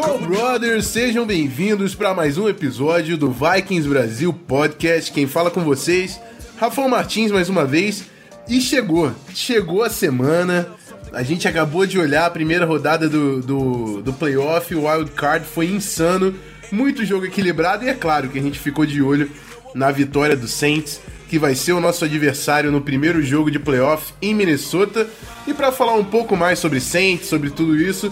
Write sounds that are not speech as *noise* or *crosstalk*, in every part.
Skull Brothers, sejam bem-vindos para mais um episódio do Vikings Brasil Podcast. Quem fala com vocês, Rafael Martins, mais uma vez. E chegou, chegou a semana. A gente acabou de olhar a primeira rodada do, do, do playoff, o Wild Card foi insano, muito jogo equilibrado, e é claro que a gente ficou de olho na vitória do Saints, que vai ser o nosso adversário no primeiro jogo de playoff em Minnesota. E para falar um pouco mais sobre Saints, sobre tudo isso,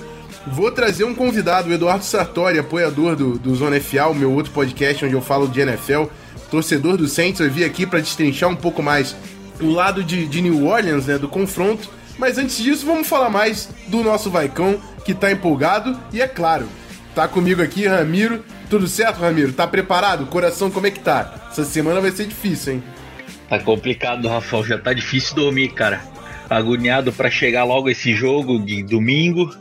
Vou trazer um convidado, o Eduardo Sartori, apoiador do, do Zona FA, o meu outro podcast onde eu falo de NFL, torcedor do Saints. Eu vim aqui para destrinchar um pouco mais o lado de, de, New Orleans, né, do confronto. Mas antes disso, vamos falar mais do nosso Vaicão, que tá empolgado. E é claro, tá comigo aqui, Ramiro. Tudo certo, Ramiro? Tá preparado? Coração, como é que tá? Essa semana vai ser difícil, hein? Tá complicado, Rafael. Já tá difícil dormir, cara. Agoniado para chegar logo esse jogo de domingo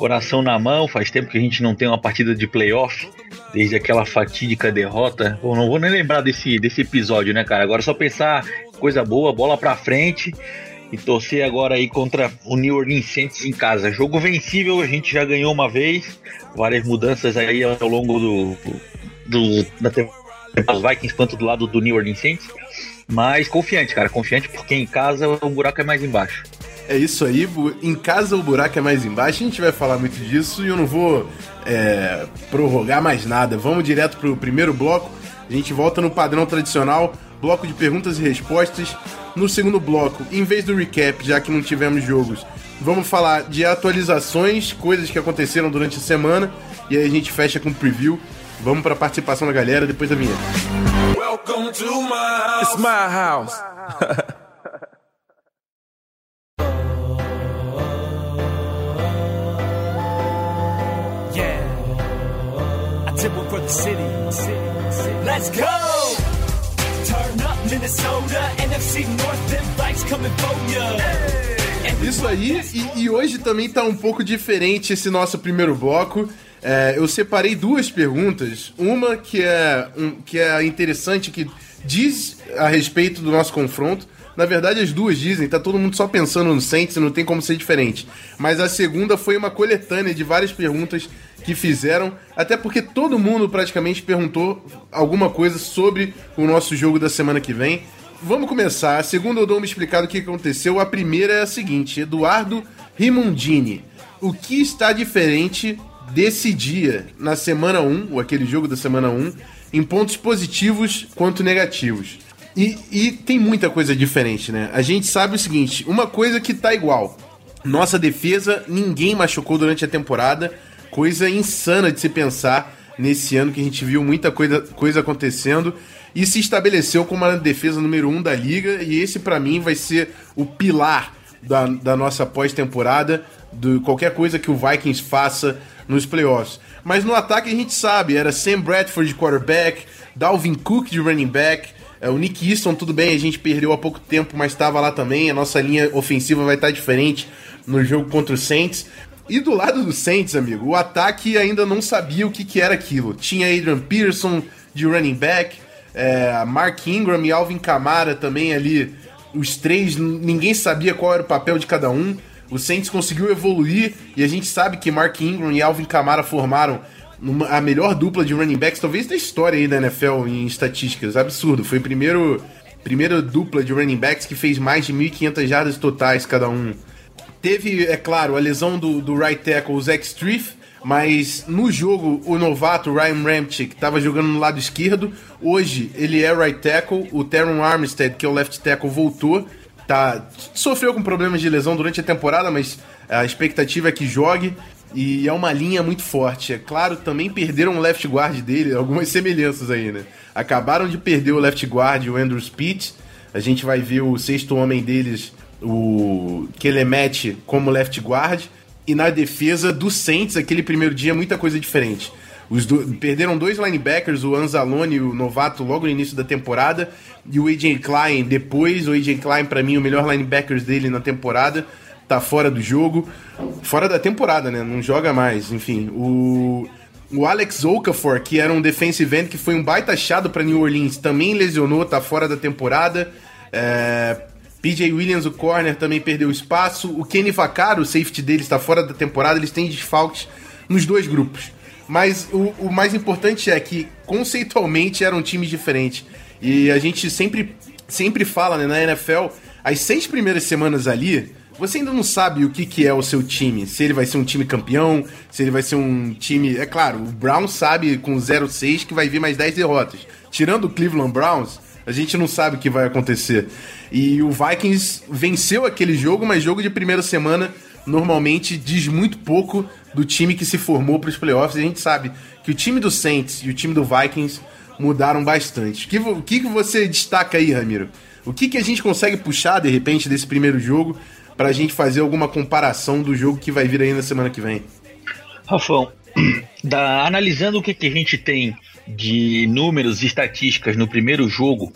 coração na mão, faz tempo que a gente não tem uma partida de playoff, desde aquela fatídica derrota. Eu não vou nem lembrar desse, desse episódio, né, cara? Agora é só pensar coisa boa, bola pra frente e torcer agora aí contra o New Orleans Saints em casa. Jogo vencível, a gente já ganhou uma vez, várias mudanças aí ao longo do, do da temporada Vikings, quanto do lado do New Orleans Saints. Mas confiante, cara, confiante porque em casa o buraco é mais embaixo. É isso aí, em casa o buraco é mais embaixo, a gente vai falar muito disso e eu não vou é, prorrogar mais nada. Vamos direto pro primeiro bloco, a gente volta no padrão tradicional, bloco de perguntas e respostas. No segundo bloco, em vez do recap, já que não tivemos jogos, vamos falar de atualizações, coisas que aconteceram durante a semana e aí a gente fecha com o preview. Vamos para a participação da galera depois da vinheta. Welcome to my house. It's my house. City. Let's go! Turn up Minnesota, NFC North, them bikes coming for ya. Isso aí, e, e, hoje também tá um pouco diferente esse nosso primeiro bloco. É, eu separei duas perguntas. Uma que é, um, que é interessante, que diz a respeito do nosso confronto. Na verdade, as duas dizem, tá todo mundo só pensando no Saints, não tem como ser diferente. Mas a segunda foi uma coletânea de várias perguntas que fizeram, até porque todo mundo praticamente perguntou alguma coisa sobre o nosso jogo da semana que vem. Vamos começar. A segunda eu dou uma explicada o que aconteceu. A primeira é a seguinte: Eduardo Rimondini. O que está diferente desse dia na semana 1, ou aquele jogo da semana 1, em pontos positivos quanto negativos? E, e tem muita coisa diferente, né? A gente sabe o seguinte: uma coisa que tá igual. Nossa defesa, ninguém machucou durante a temporada coisa insana de se pensar nesse ano que a gente viu muita coisa, coisa acontecendo e se estabeleceu como a defesa número um da liga. E esse, para mim, vai ser o pilar da, da nossa pós-temporada, de qualquer coisa que o Vikings faça nos playoffs. Mas no ataque a gente sabe, era Sam Bradford de quarterback, Dalvin Cook de running back, o Nick Easton, tudo bem, a gente perdeu há pouco tempo, mas estava lá também. A nossa linha ofensiva vai estar diferente no jogo contra o Saints. E do lado do Saints, amigo, o ataque ainda não sabia o que, que era aquilo. Tinha Adrian Peterson de running back, é, Mark Ingram e Alvin Kamara também ali. Os três, ninguém sabia qual era o papel de cada um. O Saints conseguiu evoluir e a gente sabe que Mark Ingram e Alvin Kamara formaram a melhor dupla de running backs, talvez da história aí da NFL em estatísticas. Absurdo. Foi a primeiro, primeira dupla de running backs que fez mais de 1.500 jardas totais cada um. Teve, é claro, a lesão do, do right tackle, o Zach Striff, mas no jogo o novato Ryan Ramchick estava jogando no lado esquerdo. Hoje ele é right tackle. O Teron Armstead, que é o left tackle, voltou. Tá, sofreu com problemas de lesão durante a temporada, mas a expectativa é que jogue. E é uma linha muito forte. É claro, também perderam o left guard dele, algumas semelhanças aí, né? Acabaram de perder o left guard, o Andrew Speed. A gente vai ver o sexto homem deles o Kelemet como left guard. e na defesa do Saints, aquele primeiro dia, muita coisa diferente. Os do... Perderam dois linebackers, o Anzalone e o Novato, logo no início da temporada, e o AJ Klein depois. O AJ Klein, para mim, o melhor linebacker dele na temporada, tá fora do jogo. Fora da temporada, né? Não joga mais. Enfim, o. O Alex Okafor, que era um defensive end que foi um baita achado para New Orleans, também lesionou, tá fora da temporada. É, PJ Williams, o corner, também perdeu espaço. O Kenny Vaccaro, o safety dele, está fora da temporada. Eles têm desfalques nos dois grupos. Mas o, o mais importante é que, conceitualmente, eram times diferentes. E a gente sempre, sempre fala né, na NFL, as seis primeiras semanas ali, você ainda não sabe o que, que é o seu time. Se ele vai ser um time campeão, se ele vai ser um time. É claro, o Browns sabe com 0-6 que vai vir mais 10 derrotas. Tirando o Cleveland Browns, a gente não sabe o que vai acontecer. E o Vikings venceu aquele jogo, mas jogo de primeira semana normalmente diz muito pouco do time que se formou para os playoffs. A gente sabe que o time do Saints e o time do Vikings mudaram bastante. O que, que você destaca aí, Ramiro? O que, que a gente consegue puxar, de repente, desse primeiro jogo para a gente fazer alguma comparação do jogo que vai vir aí na semana que vem? Rafão, *clears throat* da, analisando o que, que a gente tem de números e estatísticas no primeiro jogo,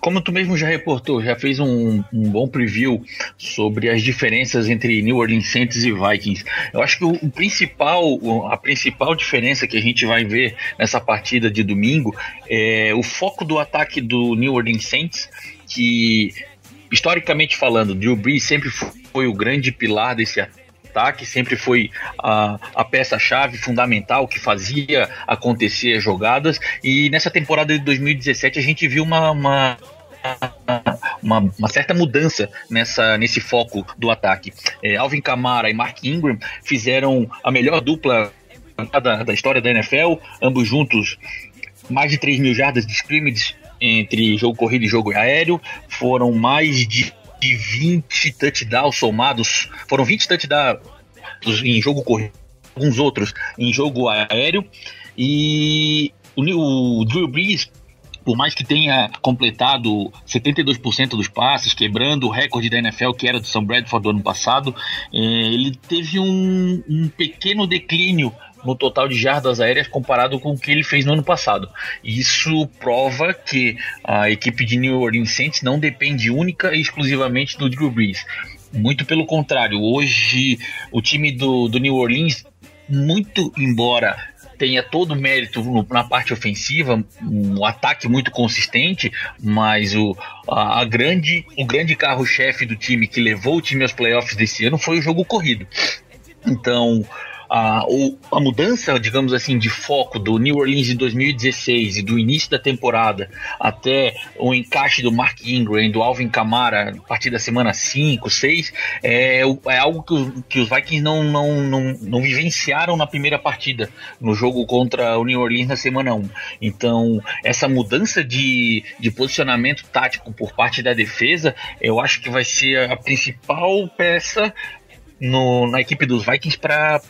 como tu mesmo já reportou, já fez um, um, bom preview sobre as diferenças entre New Orleans Saints e Vikings. Eu acho que o, o, principal, a principal diferença que a gente vai ver nessa partida de domingo é o foco do ataque do New Orleans Saints, que historicamente falando, Drew Brees sempre foi o grande pilar desse ataque, sempre foi a, a peça-chave fundamental que fazia acontecer as jogadas. E nessa temporada de 2017 a gente viu uma, uma uma, uma, certa mudança nessa, nesse foco do ataque. É, Alvin Kamara e Mark Ingram fizeram a melhor dupla da, da história da NFL, ambos juntos mais de 3 mil jardas de scrimmage entre jogo corrido e jogo aéreo, foram mais de, de 20 touchdowns somados, foram 20 touchdowns em jogo corrido, alguns outros em jogo aéreo, e o, o Drew Brees por mais que tenha completado 72% dos passes, quebrando o recorde da NFL, que era do Sam Bradford do ano passado, é, ele teve um, um pequeno declínio no total de jardas aéreas comparado com o que ele fez no ano passado. Isso prova que a equipe de New Orleans Saints não depende única e exclusivamente do Drew Brees. Muito pelo contrário, hoje o time do, do New Orleans, muito embora tenha todo o mérito na parte ofensiva, um ataque muito consistente, mas o, a, a grande, o grande carro-chefe do time que levou o time aos playoffs desse ano foi o jogo corrido. Então, a, a mudança, digamos assim, de foco do New Orleans em 2016 e do início da temporada até o encaixe do Mark Ingram e do Alvin Kamara a partir da semana 5, 6, é, é algo que os, que os Vikings não, não, não, não vivenciaram na primeira partida, no jogo contra o New Orleans na semana 1. Então, essa mudança de, de posicionamento tático por parte da defesa, eu acho que vai ser a principal peça no, na equipe dos Vikings para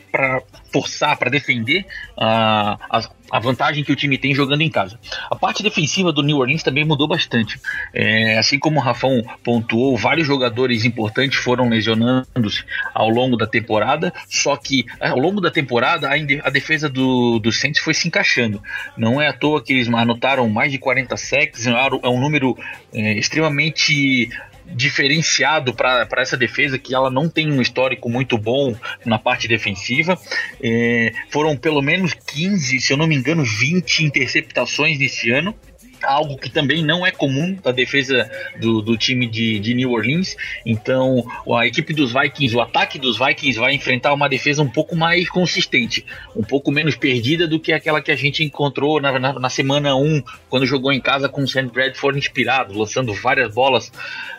forçar, para defender uh, a, a, vantagem que o time tem jogando em casa. A parte defensiva do New Orleans também mudou bastante. É, assim como o Rafão pontuou, vários jogadores importantes foram lesionando-se ao longo da temporada, só que ao longo da temporada a, defesa do, do Saints foi se encaixando. Não é à toa que eles anotaram mais de 40 sacks, é um é número é, extremamente diferenciado para essa defesa, que ela não tem um histórico muito bom na parte defensiva. É, foram pelo menos 15, se eu não me engano, 20 interceptações nesse ano algo que também não é comum da defesa do, do time de, de, New Orleans. Então, a equipe dos Vikings, o ataque dos Vikings vai enfrentar uma defesa um pouco mais consistente, um pouco menos perdida do que aquela que a gente encontrou na, na, na semana 1, quando jogou em casa com o Sam Bradford inspirado, lançando várias bolas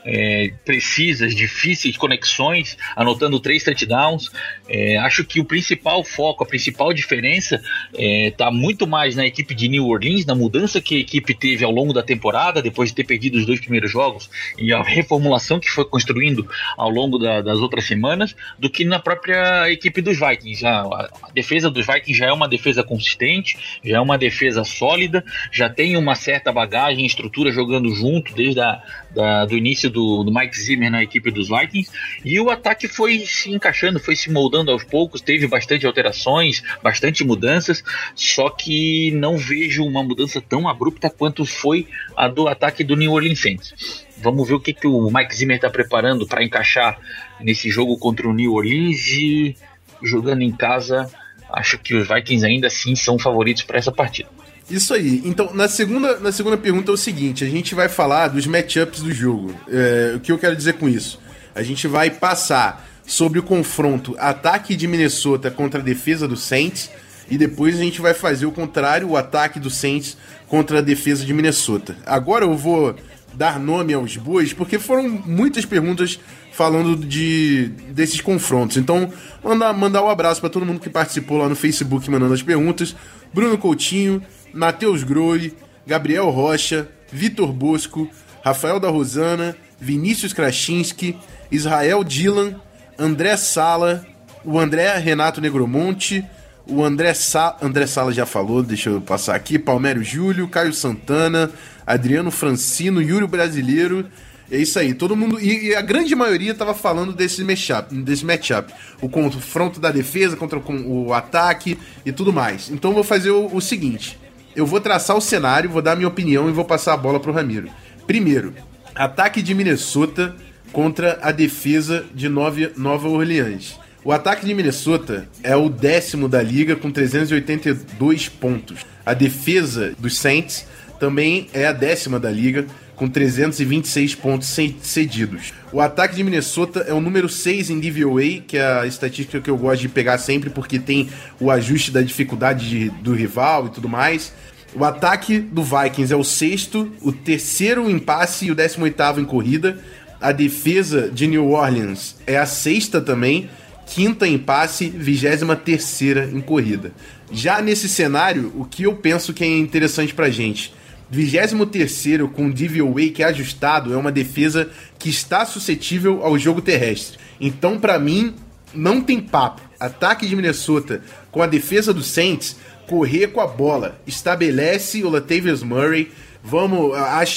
é, precisas, difíceis conexões, anotando três touchdowns. É, acho que o principal foco, a principal diferença está é, muito mais na equipe de New Orleans, na mudança que a equipe teve teve ao longo da temporada, depois de ter perdido os dois primeiros jogos, e a reformulação que foi construindo ao longo da, das outras semanas, do que na própria equipe dos Vikings. A, a, defesa dos Vikings já é uma defesa consistente, já é uma defesa sólida, já tem uma certa bagagem, estrutura jogando junto desde a, da, do início do, do Mike Zimmer na equipe dos Vikings, e o ataque foi se encaixando, foi se moldando aos poucos, teve bastante alterações, bastante mudanças, só que não vejo uma mudança tão abrupta quanto foi a do ataque do New Orleans Saints. Vamos ver o que, que o Mike Zimmer está preparando para encaixar nesse jogo contra o New Orleans e jogando em casa, acho que os Vikings ainda assim são favoritos para essa partida. Isso aí. Então, na segunda, na segunda pergunta é o seguinte: a gente vai falar dos matchups do jogo. É, o que eu quero dizer com isso? A gente vai passar sobre o confronto ataque de Minnesota contra a defesa do Saints. E depois a gente vai fazer o contrário, o ataque do Saints contra a defesa de Minnesota. Agora eu vou dar nome aos bois, porque foram muitas perguntas falando de desses confrontos. Então, mandar, mandar um abraço para todo mundo que participou lá no Facebook mandando as perguntas. Bruno Coutinho, Matheus Groi, Gabriel Rocha, Vitor Bosco, Rafael da Rosana, Vinícius Krasinski, Israel Dylan, André Sala, o André Renato Negromonte, o André, Sa André Sala já falou, deixa eu passar aqui, Palmério Júlio, Caio Santana, Adriano Francino, Yuri Brasileiro. É isso aí, todo mundo. E, e a grande maioria tava falando desse matchup, desse matchup. O confronto da defesa contra o, o ataque e tudo mais. Então vou fazer o, o seguinte: eu vou traçar o cenário, vou dar minha opinião e vou passar a bola pro Ramiro. Primeiro, ataque de Minnesota contra a defesa de Nova, Nova Orleans. O ataque de Minnesota é o décimo da liga com 382 pontos. A defesa dos Saints também é a décima da liga com 326 pontos cedidos. O ataque de Minnesota é o número 6 em DVOA, que é a estatística que eu gosto de pegar sempre porque tem o ajuste da dificuldade de, do rival e tudo mais. O ataque do Vikings é o sexto, o terceiro em passe e o décimo oitavo em corrida. A defesa de New Orleans é a sexta também, quinta em passe, vigésima terceira em corrida. Já nesse cenário, o que eu penso que é interessante pra gente? 23 com DVOA que é ajustado é uma defesa que está suscetível ao jogo terrestre. Então, para mim, não tem papo. Ataque de Minnesota com a defesa do Saints, correr com a bola. Estabelece o Latavius Murray, Vamos,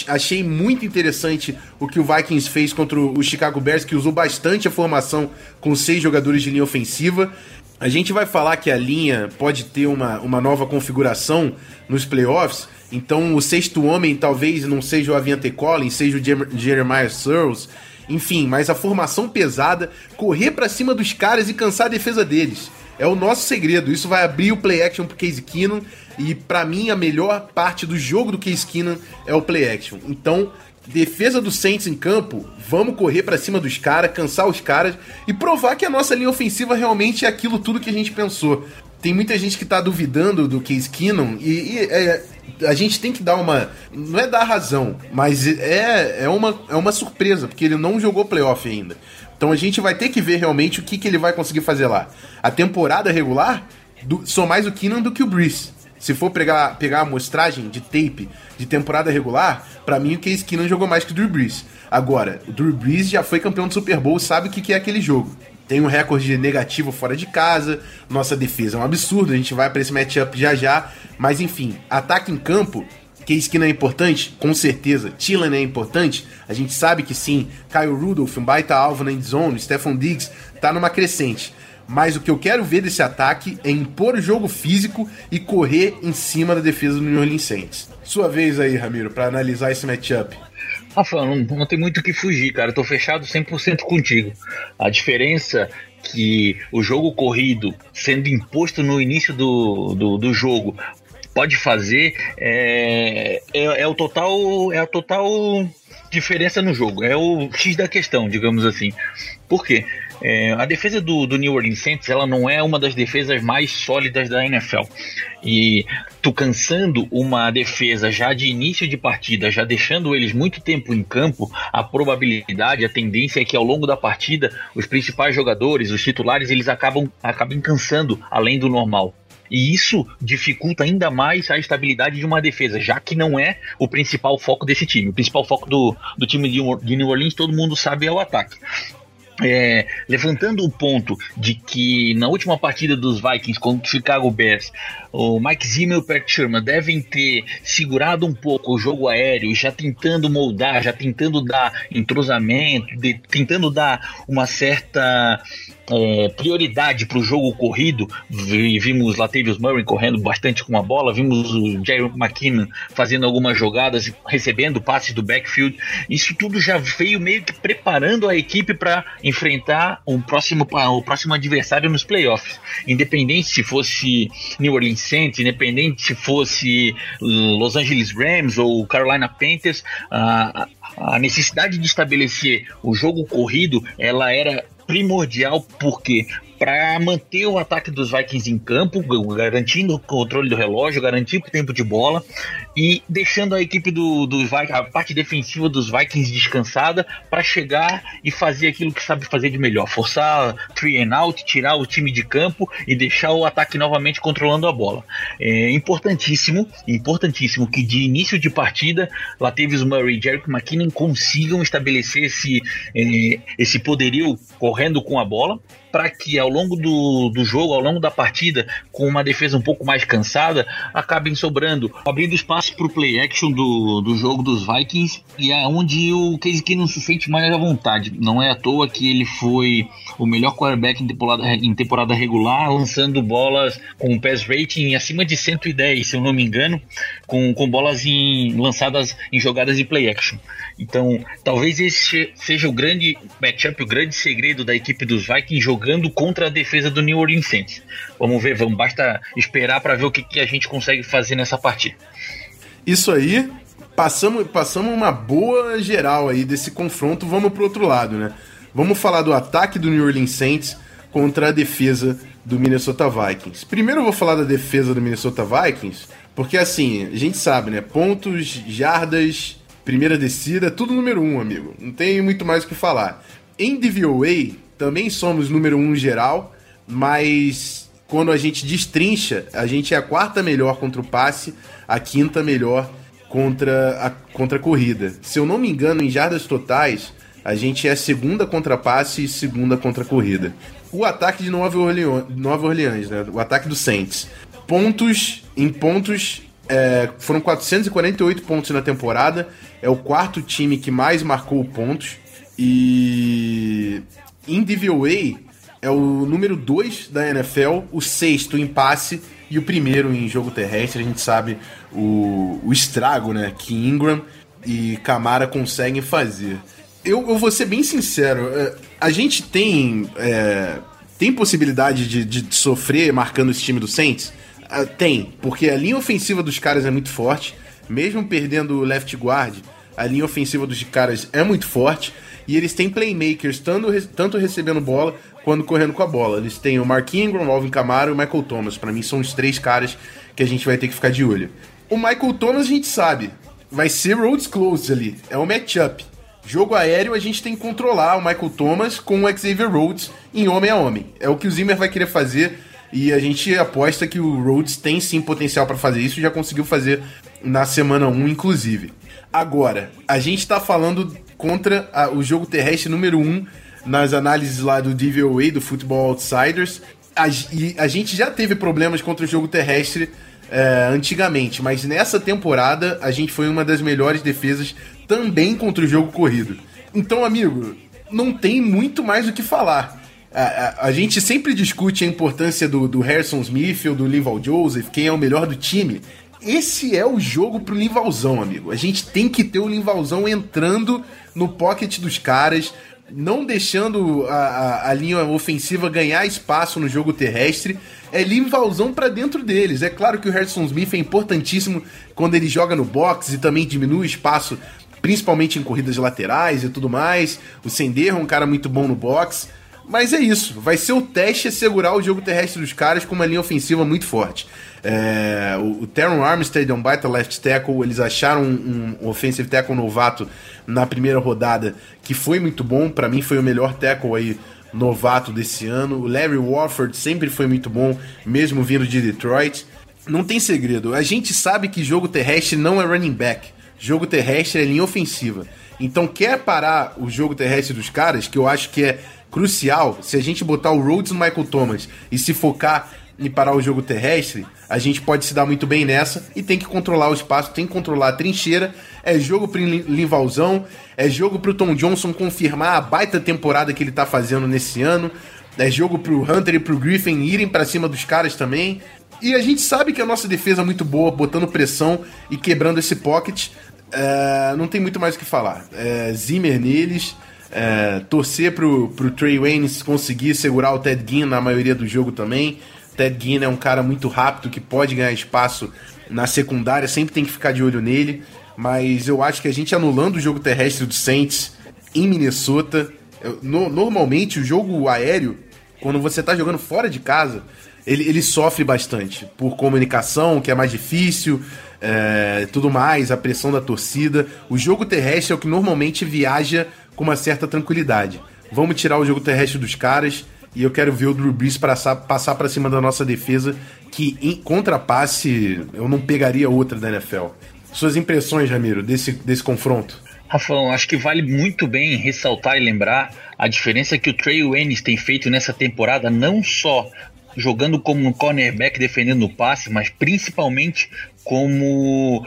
achei muito interessante o que o Vikings fez contra o Chicago Bears, que usou bastante a formação com seis jogadores de linha ofensiva. A gente vai falar que a linha pode ter uma, uma nova configuração nos playoffs, então o sexto homem talvez não seja o Aviante Collins, seja o Jeremiah Searles, enfim, mas a formação pesada, correr para cima dos caras e cansar a defesa deles. É o nosso segredo. Isso vai abrir o play action pro Case Keenum. E para mim, a melhor parte do jogo do Case Keenum é o play action. Então, defesa do Saints em campo, vamos correr para cima dos caras, cansar os caras e provar que a nossa linha ofensiva realmente é aquilo tudo que a gente pensou. Tem muita gente que tá duvidando do Case Keenum e, e é, a gente tem que dar uma. Não é dar razão, mas é, é, uma, é uma surpresa, porque ele não jogou playoff ainda. Então a gente vai ter que ver realmente o que, que ele vai conseguir fazer lá. A temporada regular do, sou mais o Keenan do que o Breeze. Se for pegar, pegar a amostragem de tape de temporada regular, para mim o Case Keenan jogou mais que o Drew Brees. Agora, o Drew Brees já foi campeão do Super Bowl, sabe o que, que é aquele jogo. Tem um recorde negativo fora de casa, nossa defesa é um absurdo, a gente vai para esse matchup já já, mas enfim, ataque em campo, Case Keenum é importante? Com certeza. Tillan é importante? A gente sabe que sim. Kyle Rudolph, um baita alvo na endzone. Stefan Diggs tá numa crescente. Mas o que eu quero ver desse ataque é impor o jogo físico e correr em cima da defesa do New Orleans Saints. Sua vez aí, Ramiro, para analisar esse matchup. Rafa, não, não tem muito o que fugir, cara. Eu tô fechado 100% contigo. A diferença que o jogo corrido sendo imposto no início do, do, do jogo pode fazer é, é, é, o total é a total diferença no jogo é o x da questão digamos assim. Por quê? É, a defesa do, do, New Orleans Saints ela não é uma das defesas mais sólidas da NFL e tu cansando uma defesa já de início de partida, já deixando eles muito tempo em campo, a probabilidade, a tendência é que ao longo da partida os principais jogadores, os titulares, eles acabam acabem cansando além do normal. E isso dificulta ainda mais a estabilidade de uma defesa, já que não é o principal foco desse time. O principal foco do, do time de New Orleans, todo mundo sabe, é o ataque. é, levantando o ponto de que na última partida dos Vikings contra o Chicago Bears, o Mike Zimmer e o Pat Sherman devem ter segurado um pouco o jogo aéreo, já tentando moldar, já tentando dar entrosamento, de, tentando dar uma certa é, prioridade para o jogo corrido. Vimos Latavius Murray correndo bastante com a bola, vimos o Jerry McKinnon fazendo algumas jogadas, recebendo passes do backfield. Isso tudo já veio meio que preparando a equipe para enfrentar o próximo, o próximo adversário nos playoffs. Independente se fosse New Orleans Saints, independente se fosse Los Angeles Rams ou Carolina Panthers, a, a necessidade de estabelecer o jogo corrido ela era primordial porque para manter o ataque dos Vikings em campo, garantindo o controle do relógio, garantindo o tempo de bola e deixando a equipe do, dos a parte defensiva dos Vikings descansada para chegar e fazer aquilo que sabe fazer de melhor, forçar three and out, tirar o time de campo e deixar o ataque novamente controlando a bola. É importantíssimo, importantíssimo que de início de partida, Latavius Murray e Jerick McKinnon consigam estabelecer esse, é, esse poderio correndo com a bola para que ao longo do, do jogo, ao longo da partida, com uma defesa um pouco mais cansada, acabem sobrando, abrindo espaço para o play action do, do jogo dos Vikings e é onde o Case Keenum se sente mais à vontade. Não é à toa que ele foi o melhor quarterback em temporada, em temporada regular, lançando bolas com pass rating acima de 110, se eu não me engano, com, com bolas em, lançadas em jogadas de play action. Então, talvez esse seja o grande matchup, o grande segredo da equipe dos Vikings jogando contra a defesa do New Orleans Saints. Vamos ver, vamos basta esperar para ver o que, que a gente consegue fazer nessa partida. Isso aí, passamos, passamos uma boa geral aí desse confronto, vamos pro outro lado, né? Vamos falar do ataque do New Orleans Saints contra a defesa do Minnesota Vikings. Primeiro eu vou falar da defesa do Minnesota Vikings, porque assim, a gente sabe, né? Pontos, jardas, primeira descida, tudo número um, amigo. Não tem muito mais o que falar. Em DVOA, também somos número um geral, mas quando a gente destrincha, a gente é a quarta melhor contra o passe, a quinta melhor contra a, contra a corrida. Se eu não me engano, em jardas totais, a gente é a segunda contra passe e segunda contra corrida. O ataque de Nova Orleans, Nova Orleans né? o ataque do Saints. Pontos, em pontos, é, foram 448 pontos na temporada. É o quarto time que mais marcou pontos. E em DVOA é o número 2 da NFL, o sexto em passe e o primeiro em jogo terrestre. A gente sabe o, o estrago né, que Ingram e Camara conseguem fazer. Eu, eu vou ser bem sincero, é, a gente tem, é, tem possibilidade de, de sofrer marcando esse time do Saints? Uh, tem, porque a linha ofensiva dos caras é muito forte, mesmo perdendo o left guard, a linha ofensiva dos caras é muito forte e eles têm playmakers tanto, tanto recebendo bola quanto correndo com a bola. Eles têm o Mark Ingram, o Alvin Kamara e o Michael Thomas. Para mim são os três caras que a gente vai ter que ficar de olho. O Michael Thomas a gente sabe, vai ser roads closed ali, é um matchup. Jogo aéreo a gente tem que controlar o Michael Thomas com o Xavier Rhodes em homem a homem. É o que o Zimmer vai querer fazer e a gente aposta que o Rhodes tem sim potencial para fazer isso, já conseguiu fazer na semana 1 inclusive. Agora, a gente está falando contra a, o jogo terrestre número 1 nas análises lá do DVOA, do Football Outsiders. A, e a gente já teve problemas contra o jogo terrestre é, antigamente, mas nessa temporada a gente foi uma das melhores defesas também contra o jogo corrido. Então, amigo, não tem muito mais o que falar. A, a, a gente sempre discute a importância do, do Harrison Smith ou do Linval Joseph, quem é o melhor do time esse é o jogo pro Linvalzão, amigo. A gente tem que ter o Linvalzão entrando no pocket dos caras, não deixando a, a, a, linha ofensiva ganhar espaço no jogo terrestre. É Linvalzão para dentro deles. É claro que o Harrison Smith é importantíssimo quando ele joga no box e também diminui o espaço, principalmente em corridas laterais e tudo mais. O Senderro é um cara muito bom no box. Mas é isso, vai ser o teste assegurar o jogo terrestre dos caras com uma linha ofensiva muito forte. É, o, o Teron Armstead é um baita left tackle, eles acharam um, um offensive tackle novato na primeira rodada que foi muito bom, para mim foi o melhor tackle aí novato desse ano. O Larry Warford sempre foi muito bom, mesmo vindo de Detroit. Não tem segredo, a gente sabe que jogo terrestre não é running back, jogo terrestre é linha ofensiva. Então quer parar o jogo terrestre dos caras, que eu acho que é crucial, se a gente botar o Rhodes no Michael Thomas e se focar em parar o jogo terrestre, a gente pode se dar muito bem nessa e tem que controlar o espaço, tem que controlar a trincheira. É jogo pro Linvalzão, é jogo pro Tom Johnson confirmar a baita temporada que ele tá fazendo nesse ano. É jogo pro Hunter e pro Griffin irem para cima dos caras também. E a gente sabe que a nossa defesa é muito boa, botando pressão e quebrando esse pocket. É, não tem muito mais o que falar. É, Zimmer neles. É, torcer pro, pro Trey Waynes conseguir segurar o Ted Ginn na maioria do jogo também. Ted Ginn é um cara muito rápido que pode ganhar espaço na secundária, sempre tem que ficar de olho nele. Mas eu acho que a gente anulando o jogo terrestre do Saints em Minnesota, no, normalmente o jogo aéreo, quando você tá jogando fora de casa, ele, ele sofre bastante por comunicação, que é mais difícil, é, tudo mais, a pressão da torcida. O jogo terrestre é o que normalmente viaja com uma certa tranquilidade. Vamos tirar o jogo terrestre dos caras e eu quero ver o Drew Brees passar, passar para cima da nossa defesa, que em contrapasse eu não pegaria outra da NFL. Suas impressões, Ramiro, desse, desse confronto? Rafão, acho que vale muito bem ressaltar e lembrar a diferença que o Trey Waynes tem feito nessa temporada, não só jogando como um cornerback defendendo o passe, mas principalmente como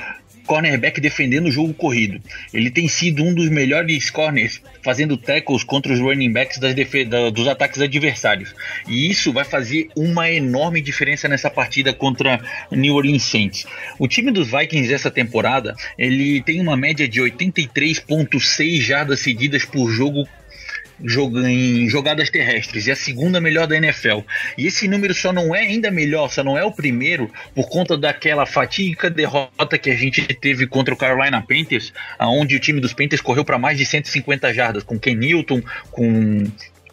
cornerback defendendo o jogo corrido. Ele tem sido um dos melhores corners fazendo tackles contra os running backs da, dos ataques adversários. E isso vai fazer uma enorme diferença nessa partida contra New Orleans Saints. O time dos Vikings essa temporada, ele tem uma média de 83.6 jardas cedidas por jogo em jogadas terrestres e a segunda melhor da NFL. E esse número só não é ainda melhor, só não é o primeiro por conta daquela fatídica derrota que a gente teve contra o Carolina Panthers, aonde o time dos Panthers correu para mais de 150 jardas com Ken Newton, com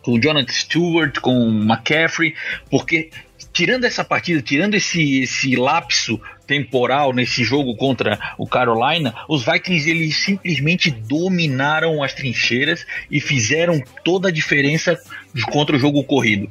com Jonathan Stewart, com McCaffrey, porque tirando essa partida, tirando esse, esse lapso temporal nesse jogo contra o Carolina, os Vikings eles simplesmente dominaram as trincheiras e fizeram toda a diferença contra o jogo corrido.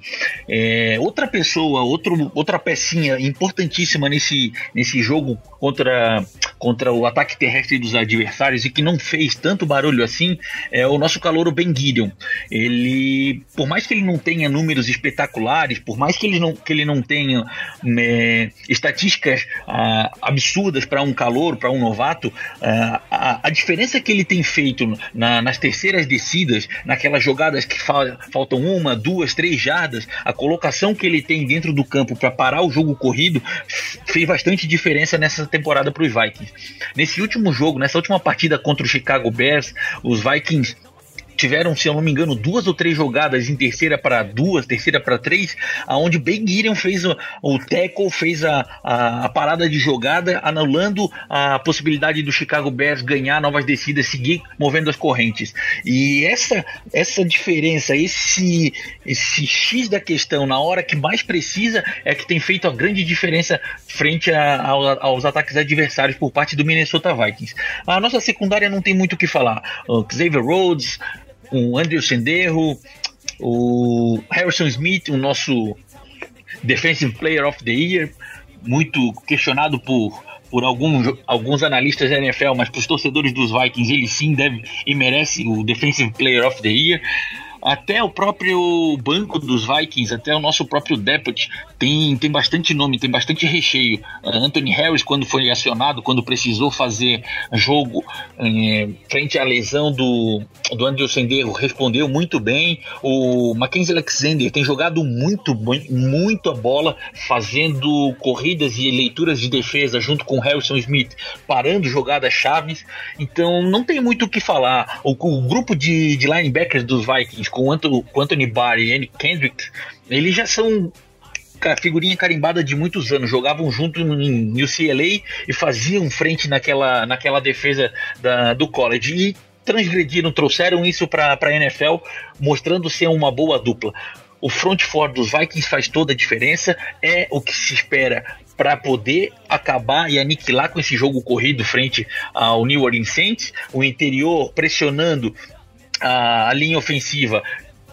É, outra pessoa, outro, outra pecinha importantíssima nesse, nesse jogo contra, contra o ataque terrestre dos adversários e que não fez tanto barulho assim é o nosso calouro Ben Gideon. Ele, por mais que ele não tenha números espetaculares, por mais que ele não, que ele não tenha é, estatísticas ah, absurdas para um calor, para um novato, ah, a, a, diferença que ele tem feito na, nas terceiras descidas, naquelas jogadas que fa faltam um uma, duas, três jardas, a colocação que ele tem dentro do campo para parar o jogo corrido fez bastante diferença nessa temporada para os Vikings. Nesse último jogo, nessa última partida contra o Chicago Bears, os Vikings tiveram, se eu não me engano, duas ou três jogadas em terceira para duas, terceira para três, aonde Ben Gideon fez o, o tackle, fez a, a, a, parada de jogada, anulando a possibilidade do Chicago Bears ganhar novas descidas, seguir movendo as correntes. E essa essa diferença, esse esse X da questão na hora que mais precisa é que tem feito a grande diferença frente a, a, aos ataques adversários por parte do Minnesota Vikings. A nossa secundária não tem muito o que falar. O Xavier Rhodes, o Andrew Senderro, o Harrison Smith, o nosso Defensive Player of the Year, muito questionado por, por alguns, alguns analistas da NFL, mas para os torcedores dos Vikings ele sim deve e merece o Defensive Player of the Year. Até o próprio banco dos Vikings, até o nosso próprio Deputy tem, tem bastante nome, tem bastante recheio. Anthony Harris, quando foi acionado, quando precisou fazer jogo é, frente à lesão do, do Andrew Senderro, respondeu muito bem. O Mackenzie Alexander tem jogado muito muito a bola, fazendo corridas e leituras de defesa junto com Harrison Smith, parando jogadas chaves. Então não tem muito o que falar. O, o grupo de, de linebackers dos Vikings com o Anthony Barr e Andy Kendrick, eles já são figurinha carimbada de muitos anos, jogavam junto em UCLA e faziam frente naquela, naquela defesa da, do college. E transgrediram, trouxeram isso para a NFL, mostrando ser uma boa dupla. O front four dos Vikings faz toda a diferença, é o que se espera para poder acabar e aniquilar com esse jogo corrido frente ao New Orleans Saints, o interior pressionando a, a linha ofensiva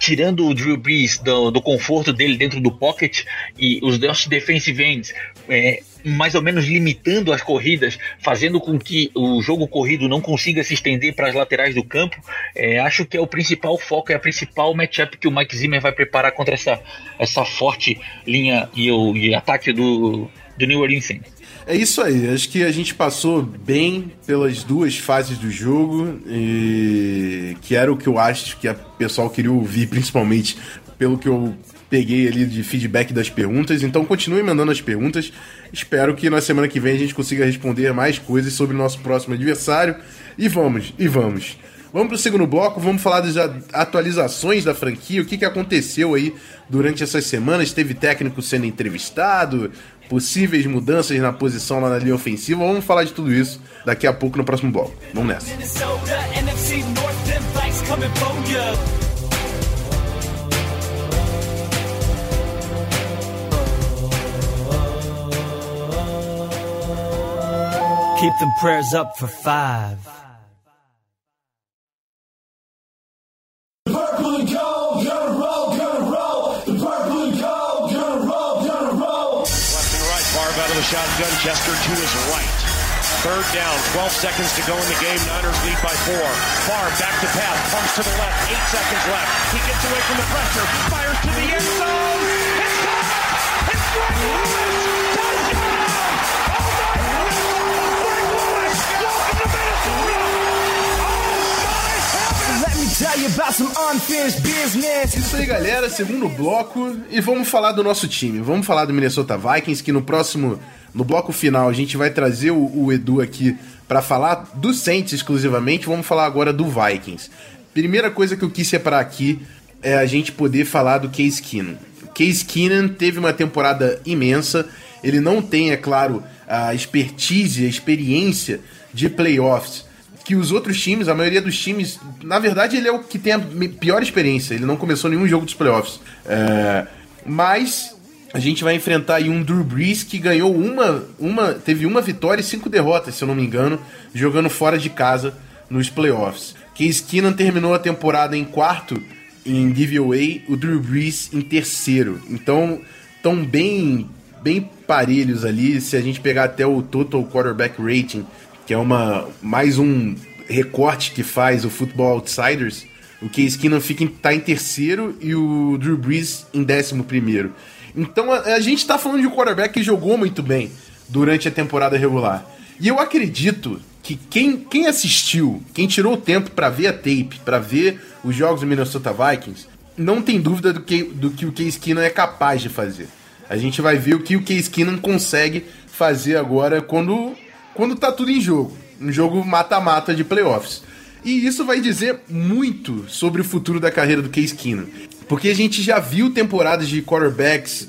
tirando o Drew Brees do, do, conforto dele dentro do pocket e os nossos defensive ends é, mais ou menos limitando as corridas, fazendo com que o jogo corrido não consiga se estender para as laterais do campo, é, acho que é o principal foco, é a principal matchup que o Mike Zimmer vai preparar contra essa, essa forte linha e, o, e ataque do, do New Orleans Saints. É isso aí, acho que a gente passou bem pelas duas fases do jogo, e que era o que eu acho que o pessoal queria ouvir, *laughs* principalmente pelo que eu peguei ali de feedback das perguntas. Então continue mandando as perguntas. Espero que na semana que vem a gente consiga responder mais coisas sobre o nosso próximo adversário. E vamos, e vamos. Vamos o segundo bloco, vamos falar das atualizações da franquia, o que, que aconteceu aí durante essas semanas. Teve técnico sendo entrevistado, possíveis mudanças na posição lá na linha ofensiva. Vamos falar de tudo isso daqui a pouco no próximo bloco. Vamos nessa. Keep them prayers up for five. Chester to his right. Third down, 12 seconds to go in the game. Niners lead by four. Far back to pass, pumps to the left. Eight seconds left. He gets away from the pressure, fires to the end zone. It's caught. It's Greg Lewis. Isso aí, galera. Segundo bloco. E vamos falar do nosso time. Vamos falar do Minnesota Vikings, que no próximo. No bloco final, a gente vai trazer o, o Edu aqui para falar do Saints exclusivamente. Vamos falar agora do Vikings. Primeira coisa que eu quis separar aqui é a gente poder falar do Case Keenum. Case Keenum teve uma temporada imensa. Ele não tem, é claro, a expertise, a experiência de playoffs que os outros times, a maioria dos times, na verdade ele é o que tem a pior experiência. Ele não começou nenhum jogo dos playoffs. É, mas a gente vai enfrentar aí um Drew Brees que ganhou uma, uma, teve uma vitória e cinco derrotas, se eu não me engano, jogando fora de casa nos playoffs. Case Keenan terminou a temporada em quarto em giveaway, o Drew Brees em terceiro. Então, estão bem bem parelhos ali, se a gente pegar até o total quarterback rating que é uma mais um recorte que faz o Football Outsiders, o Case Keenum fica em, tá em terceiro e o Drew Brees em décimo primeiro. Então a, a gente está falando de um quarterback que jogou muito bem durante a temporada regular. E eu acredito que quem, quem assistiu, quem tirou o tempo para ver a tape, para ver os jogos do Minnesota Vikings, não tem dúvida do que, do que o Case Keenum é capaz de fazer. A gente vai ver o que o Case Keenum consegue fazer agora quando quando tá tudo em jogo. Um jogo mata-mata de playoffs. E isso vai dizer muito sobre o futuro da carreira do Case Keenum. Porque a gente já viu temporadas de quarterbacks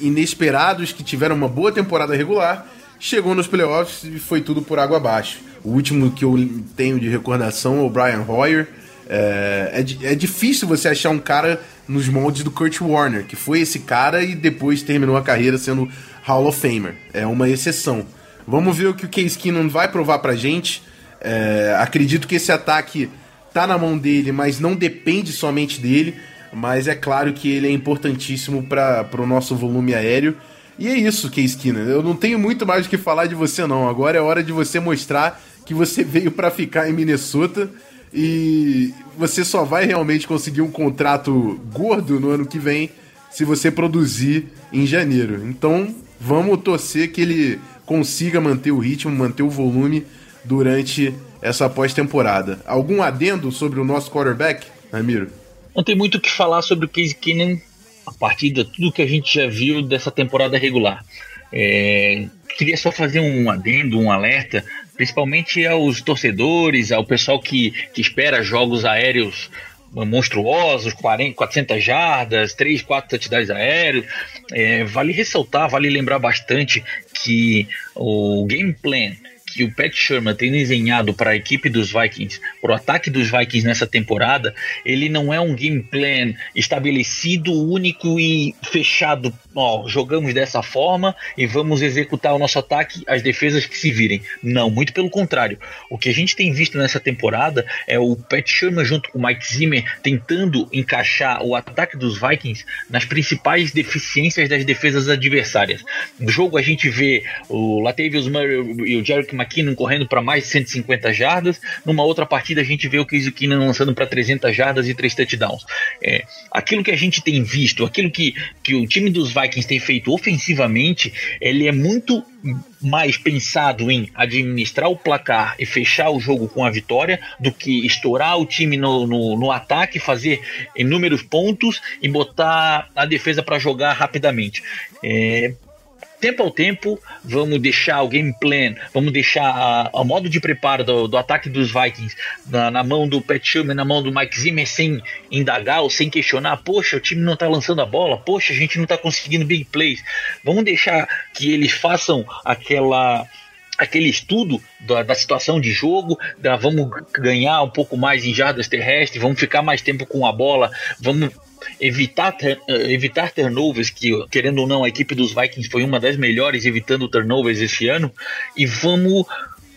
inesperados que tiveram uma boa temporada regular, chegou nos playoffs e foi tudo por água abaixo. O último que eu tenho de recordação é o Brian Hoyer. É, é, é difícil você achar um cara nos moldes do Kurt Warner, que foi esse cara e depois terminou a carreira sendo Hall of Famer. É uma exceção. Vamos ver o que o Case Keenum vai provar pra gente. É, acredito que esse ataque tá na mão dele, mas não depende somente dele. Mas é claro que ele é importantíssimo para o nosso volume aéreo. E é isso, Case Keenum. Eu não tenho muito mais o que falar de você, não. Agora é hora de você mostrar que você *laughs* veio para ficar em Minnesota e você só vai realmente conseguir um contrato gordo no ano que vem se você produzir em janeiro. Então, vamos torcer que ele consiga manter o ritmo, manter o volume durante essa pós-temporada. Algum adendo sobre o nosso quarterback, Ramiro? Não tem muito o que falar sobre o Case Keenan a partir de tudo que a gente já viu dessa temporada regular. É, queria só fazer um adendo, um alerta, principalmente aos torcedores, ao pessoal que, que espera jogos aéreos monstruosos, 40, 400 jardas, 3, 4 touchdowns aéreos. É, vale ressaltar, vale lembrar bastante que o game plan que o Pat Sherman tem desenhado para a equipe dos Vikings, para o ataque dos Vikings nessa temporada, ele não é um game plan estabelecido, único e fechado. Ó, jogamos dessa forma e vamos executar o nosso ataque, as defesas que se virem. Não, muito pelo contrário. O que a gente tem visto nessa temporada é o Pat Sherman junto com o Mike Zimmer tentando encaixar o ataque dos Vikings nas principais deficiências das defesas adversárias. No jogo a gente vê o Latavius Murray e o Jerick McKinnon correndo para mais de 150 jardas. Numa outra partida a gente vê o Case Keenan lançando para 300 jardas e 3 touchdowns. É, aquilo que a gente tem visto, aquilo que, que o time dos Vikings tem feito ofensivamente, ele é muito mais pensado em administrar o placar e fechar o jogo com a vitória do que estourar o time no, no, no ataque, fazer inúmeros pontos e botar a defesa para jogar rapidamente. É, tempo ao tempo, vamos deixar o game plan, vamos deixar o modo de preparo do, do ataque dos Vikings na, na, mão do Pat Sherman, na mão do Mike Zimmer, sem indagar ou sem questionar. Poxa, o time não está lançando a bola, poxa, a gente não está conseguindo big plays. Vamos deixar que eles façam aquela aquele estudo da, da, situação de jogo, da, vamos ganhar um pouco mais em jardas terrestres, vamos ficar mais tempo com a bola, vamos evitar, eh, evitar turnovers, que querendo ou não, a equipe dos Vikings foi uma das melhores evitando turnovers esse ano, e vamos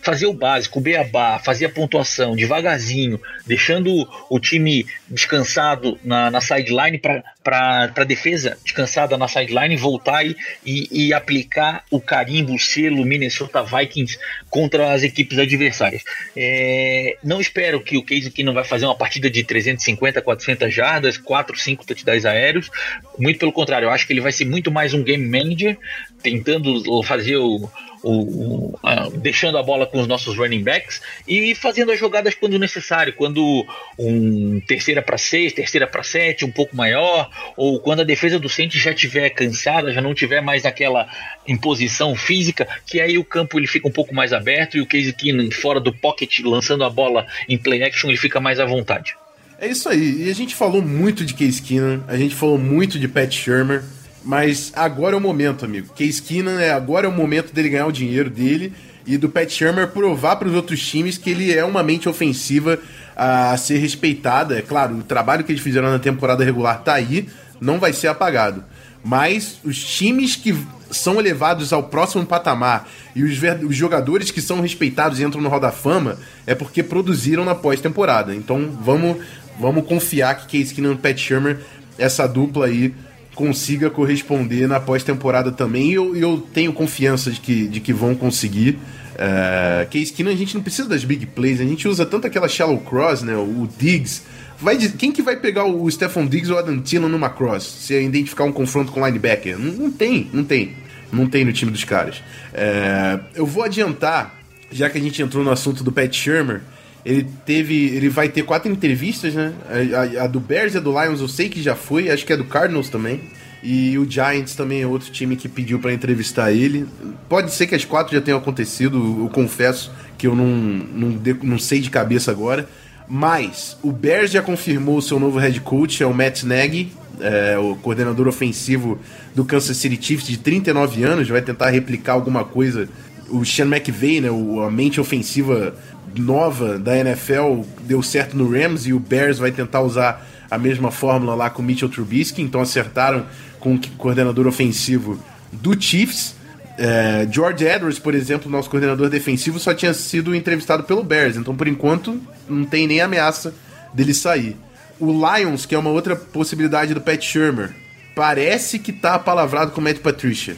fazer o básico, o beabá, fazer a pontuação devagarzinho, deixando o time descansado na, na sideline para a defesa descansada na sideline voltar e, e, e, aplicar o carimbo, o selo Minnesota Vikings contra as equipes adversárias. É, não espero que o Case aqui não vai fazer uma partida de 350, 400 jardas, 4, 5 touchdowns aéreos. Muito pelo contrário, eu acho que ele vai ser muito mais um game manager, tentando fazer o o, a, deixando a bola com os nossos running backs e fazendo as jogadas quando necessário, quando um terceira para seis, terceira para sete, um pouco maior, ou quando a defesa do Saints já estiver cansada, já não tiver mais aquela imposição física, que aí o campo ele fica um pouco mais aberto e o Case Keenum fora do pocket lançando a bola em play action ele fica mais à vontade. É isso aí. E a gente falou muito de Case Keenum, a gente falou muito de Pat Shermer. Mas agora é o momento, amigo. Case Keenan é agora é o momento dele ganhar o dinheiro dele e do Pat Shermer provar para os outros times que ele é uma mente ofensiva a ser respeitada. É claro, o trabalho que eles fizeram na temporada regular tá aí, não vai ser apagado. Mas os times que são elevados ao próximo patamar e os, os jogadores que são respeitados e entram no Hall da Fama é porque produziram na pós-temporada. Então vamos, vamos confiar que Case Keenan e Pat Shermer, essa dupla aí, consiga corresponder na pós-temporada também. E eu, eu tenho confiança de que, de que vão conseguir. É, Case Keenum a gente não precisa das big plays, a gente usa tanto aquela shallow cross, né? O Diggs. Vai, quem que vai pegar o Stephon Diggs ou o Adam Thielen numa cross? Se identificar um confronto com linebacker? Não, não tem, não tem. Não tem no time dos caras. É, eu vou adiantar, já que a gente entrou no assunto do Pat Shermer, ele teve. Ele vai ter quatro entrevistas, né? A, a, a, do Bears e a do Lions eu sei que já foi, acho que é do Cardinals também. E o Giants também é outro time que pediu para entrevistar ele. Pode ser que as quatro já tenham acontecido, eu confesso que eu não, não, não sei de cabeça agora. Mas o Bears já confirmou o seu novo head coach, é o Matt Nagy, é, o coordenador ofensivo do Kansas City Chiefs de 39 anos, vai tentar replicar alguma coisa. O Sean McVay, né, a mente ofensiva nova da NFL deu certo no Rams e o Bears vai tentar usar a mesma fórmula lá com o Mitchell Trubisky, então acertaram com o coordenador ofensivo do Chiefs. É, George Edwards, por exemplo, nosso coordenador defensivo, só tinha sido entrevistado pelo Bears, então por enquanto não tem nem ameaça dele sair. O Lions, que é uma outra possibilidade do Pat Shermer, parece que tá palavrado com o Matt Patricia.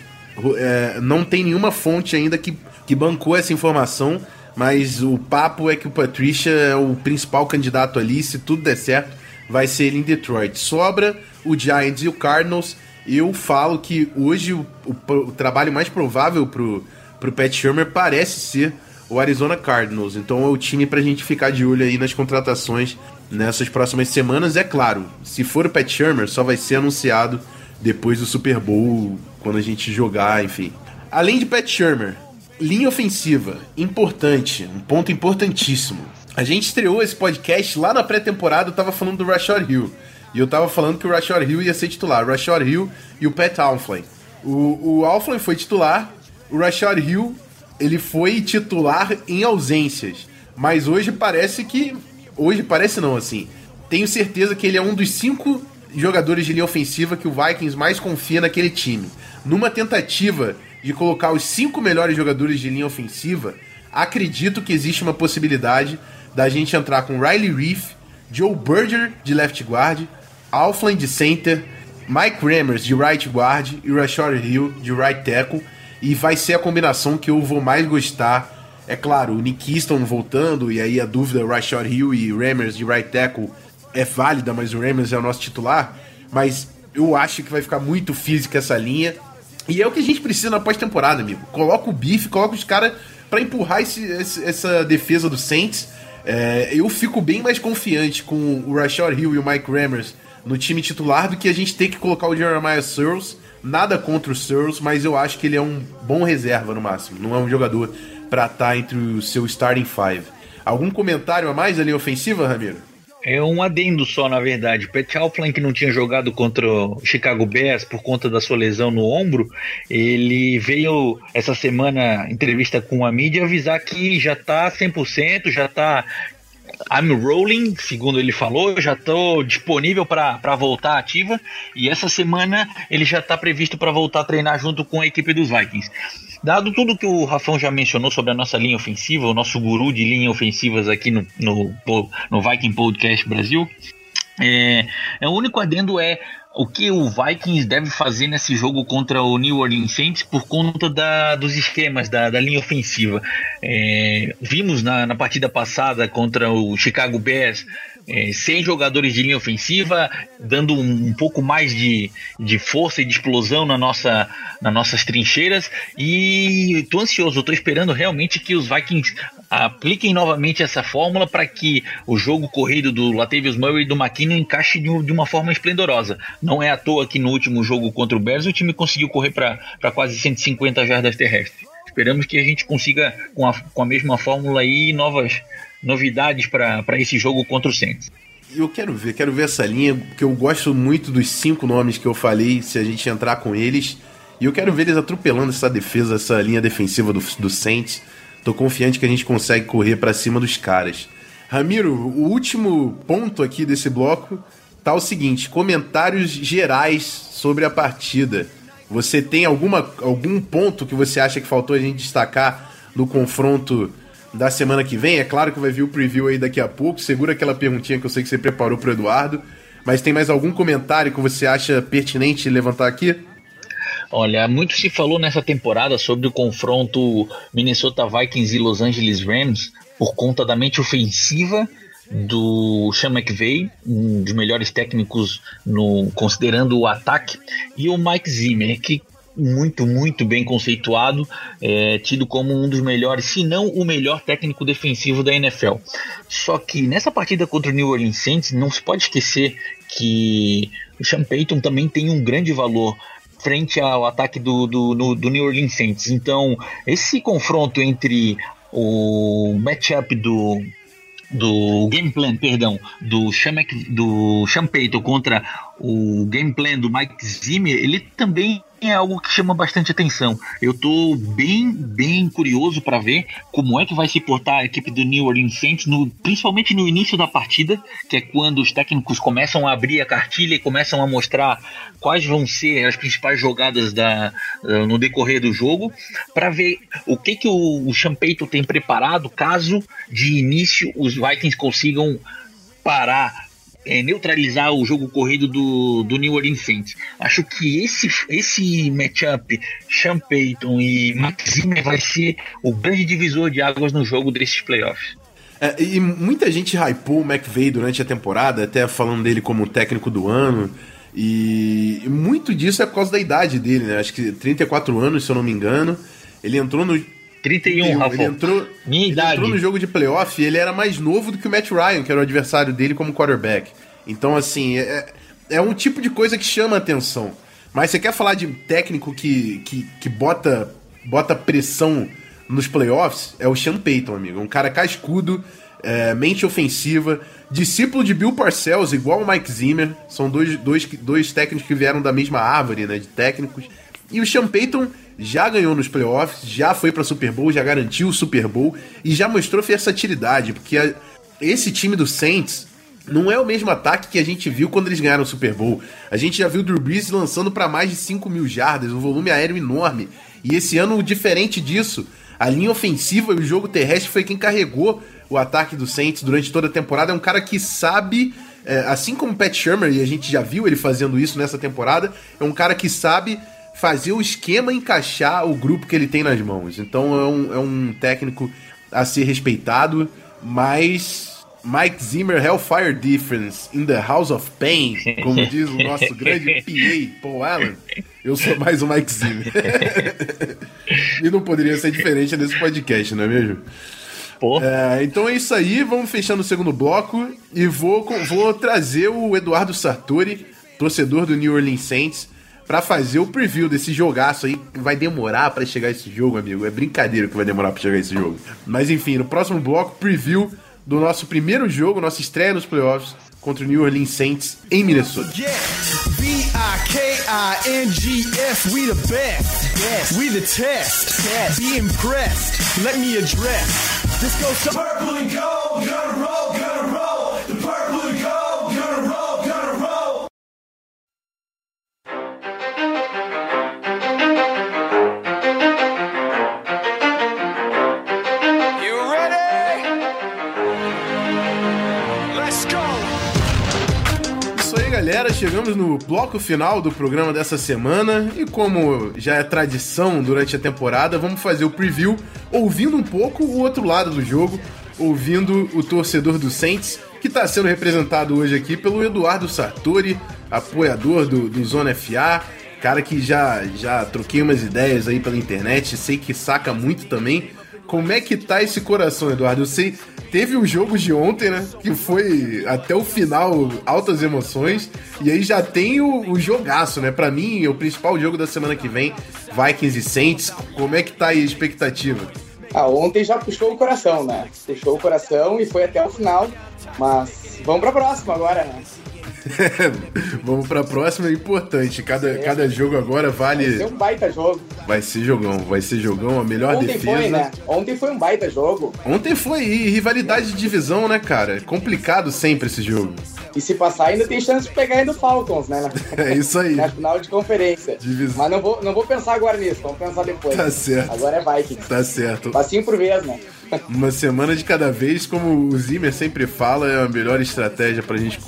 É, não tem nenhuma fonte ainda que, que bancou essa informação, mas o papo é que o Patricia é o principal candidato ali. Se tudo der certo, vai ser ele em Detroit. Sobra o Giants e o Cardinals. Eu falo que hoje o, o, o trabalho mais provável pro, pro Pat Shermer parece ser o Arizona Cardinals. Então é o time pra gente ficar de olho aí nas contratações nessas próximas semanas. É claro, se for o Pat Shermer, só vai ser anunciado depois do Super Bowl, quando a gente jogar, enfim. Além de Pat Shermer, linha ofensiva, importante, um ponto importantíssimo. A gente estreou esse podcast lá na pré-temporada, eu tava falando do Rashad Hill. E eu tava falando que o Rashad Hill ia ser titular, o Rashad Hill e o Pat Alflin. O, o Alflin foi titular, o Rashad Hill ele foi titular em ausências. Mas hoje parece que. Hoje parece não, assim. Tenho certeza que ele é um dos cinco jogadores de linha ofensiva que o Vikings mais confia naquele time. Numa tentativa de colocar os cinco melhores jogadores de linha ofensiva, acredito que existe uma possibilidade da gente entrar com Riley Reef, Joe Berger de left guard, Alfland de center, Mike Rammers de right guard e Rashard Hill de right tackle. E vai ser a combinação que eu vou mais gostar. É claro, o Nick Easton voltando, e aí a dúvida Rashard Hill e Rammers de right tackle é válida, mas o Rammers é o nosso titular. Mas eu acho que vai ficar muito física essa linha. E é o que a gente precisa na pós-temporada, amigo. Coloca o bife, coloca os caras para empurrar esse, esse, essa defesa do Saints. É, eu fico bem mais confiante com o Rashard Hill e o Mike Rammers no time titular do que a gente ter que colocar o Jeremiah Searles. Nada contra o Searles, mas eu acho que ele é um bom reserva no máximo. Não é um jogador para estar tá entre o seu starting five. Algum comentário a mais ali ofensiva, Ramiro? É um adendo só, na verdade. Pat Alflin, que não tinha jogado contra o Chicago Bears por conta da sua lesão no ombro, ele veio essa semana, entrevista com a mídia, avisar que já tá 100%, já tá I'm rolling, segundo ele falou, já estou disponível para voltar ativa e essa semana ele já está previsto para voltar a treinar junto com a equipe dos Vikings. Dado tudo que o Rafão já mencionou sobre a nossa linha ofensiva, o nosso guru de linhas ofensivas aqui no, no, no Viking Podcast Brasil, é, é, o único adendo é o que o Vikings deve fazer nesse jogo contra o New Orleans Saints por conta da, dos esquemas da, da linha ofensiva. É, vimos na, na, partida passada contra o Chicago Bears é, sem jogadores de linha ofensiva, dando um, um, pouco mais de, de força e de explosão na nossa, nas nossas trincheiras. E estou ansioso, estou esperando realmente que os Vikings apliquem novamente essa fórmula para que o jogo corrido do Latavius Murray e do McKinnon encaixe de, de, uma forma esplendorosa. Não é à toa que no último jogo contra o Bears o time conseguiu correr para quase 150 jardas terrestres. Esperamos que a gente consiga, com a, com a mesma fórmula aí, novas novidades para esse jogo contra o Saints. Eu quero ver, quero ver essa linha, porque eu gosto muito dos cinco nomes que eu falei, se a gente entrar com eles. E eu quero ver eles atropelando essa defesa, essa linha defensiva do, do Saints. Tô confiante que a gente consegue correr para cima dos caras. Ramiro, o último ponto aqui desse bloco tá o seguinte: comentários gerais sobre a partida. Você tem alguma, algum ponto que você acha que faltou a gente destacar no confronto da semana que vem? É claro que vai vir o preview aí daqui a pouco. Segura aquela perguntinha que eu sei que você preparou pro Eduardo. Mas tem mais algum comentário que você acha pertinente levantar aqui? Olha, muito se falou nessa temporada sobre o confronto Minnesota Vikings e Los Angeles Rams por conta da mente ofensiva do Sean McVay, um dos melhores técnicos no considerando o ataque, e o Mike Zimmer, que muito, muito bem conceituado, é, tido como um dos melhores, se não o melhor técnico defensivo da NFL. Só que nessa partida contra o New Orleans Saints, não se pode esquecer que o Sean Payton também tem um grande valor frente ao ataque do, do, do, do New Orleans Saints. Então, esse confronto entre o matchup do do game plan, perdão, do Sean, do Sean Payton contra o game plan do Mike Zimmer, ele também é algo que chama bastante atenção. Eu tô bem, bem curioso para ver como é que vai se portar a equipe do New Orleans Saints, no, principalmente no início da partida, que é quando os técnicos começam a abrir a cartilha e começam a mostrar quais vão ser as principais jogadas da, no decorrer do jogo, para ver o que, que o, o Champeito tem preparado caso de início os Vikings consigam parar é, neutralizar o jogo corrido do, do New Orleans Saints. Acho que esse, esse matchup, Sean Payton e Max vai ser o grande divisor de águas no jogo desses playoffs. É, e muita gente hypou o McVay durante a temporada, até falando dele como técnico do ano. E muito disso é por causa da idade dele, né? Acho que 34 anos, se eu não me engano. Ele entrou no. 31, Rafa. Ele entrou, Minha ele idade. entrou no jogo de playoff e ele era mais novo do que o Matt Ryan, que era o adversário dele como quarterback. Então, assim, é, é um tipo de coisa que chama atenção. Mas você quer falar de técnico que, que, que bota, bota pressão nos playoffs? É o Sean Payton, amigo. Um cara cascudo, é, mente ofensiva, discípulo de Bill Parcells, igual o Mike Zimmer. São dois, dois, dois técnicos que vieram da mesma árvore, né, de técnicos. E o Sean Payton já ganhou nos playoffs, já foi para Super Bowl, já garantiu o Super Bowl e já mostrou versatilidade, porque a, esse time do Saints não é o mesmo ataque que a gente viu quando eles ganharam o Super Bowl. A gente já viu o Drew Brees lançando para mais de 5 mil jardas, um volume aéreo enorme. E esse ano, diferente disso, a linha ofensiva e o jogo terrestre foi quem carregou o ataque do Saints durante toda a temporada. É um cara que sabe, é, assim como o Pat Shermer, e a gente já viu ele fazendo isso nessa temporada, é um cara que sabe fazer o esquema encaixar o grupo que ele tem nas mãos. Então é um, é um técnico a ser respeitado, mas Mike Zimmer, Hellfire Difference in the House of Pain, como diz o nosso *laughs* grande PA, Paul Allen, eu sou mais o Mike Zimmer. *laughs* e não poderia ser diferente nesse podcast, não é mesmo? É, então é isso aí, vamos fechando o segundo bloco e vou, vou trazer o Eduardo Sartori, torcedor do New Orleans Saints, para fazer o preview desse jogaço aí. Vai demorar para chegar esse jogo, amigo. É brincadeira que vai demorar para chegar esse jogo. Mas enfim, no próximo bloco, preview do nosso primeiro jogo, nossa estreia nos playoffs contra o New Orleans Saints em Minnesota. V-I-K-I-N-G-S, we the best. Yes. We the test. Yes. Be impressed. Let me address. This goes to purple and gold, galera. Chegamos no bloco final do programa dessa semana e como já é tradição durante a temporada, vamos fazer o preview ouvindo um pouco o outro lado do jogo, ouvindo o torcedor do Saints, que está sendo representado hoje aqui pelo Eduardo Sartori, apoiador do, do Zona FA, cara que já, já troquei umas ideias aí pela internet, sei que saca muito também. Como é que tá esse coração, Eduardo? Eu sei, teve o jogo de ontem, né? Que foi até o final altas emoções. E aí já tem o, o jogaço, né? Pra mim, o principal jogo da semana que vem, Vikings e Saints. Como é que tá aí a expectativa? Ah, ontem já puxou o coração, né? Puxou o coração e foi até o final. Mas vamos pra próxima agora, né? *laughs* Vamos pra próxima, é importante. Cada, é. cada jogo agora vale. Vai ser um baita jogo. Vai ser jogão, vai ser jogão, a melhor Ontem defesa. Foi, né? Ontem foi um baita jogo. Ontem foi, e rivalidade de divisão, né, cara? Complicado sempre esse jogo. E se passar, ainda tem chance de pegar ainda o Falcons, né? *laughs* É isso aí. Na final de conferência. Divisão. Mas não vou, não vou pensar agora nisso, vamos pensar depois. Tá certo. Agora é Vikings. Tá certo. Passinho por vez, né? Uma semana de cada vez, como o Zimmer sempre fala, é a melhor estratégia pra gente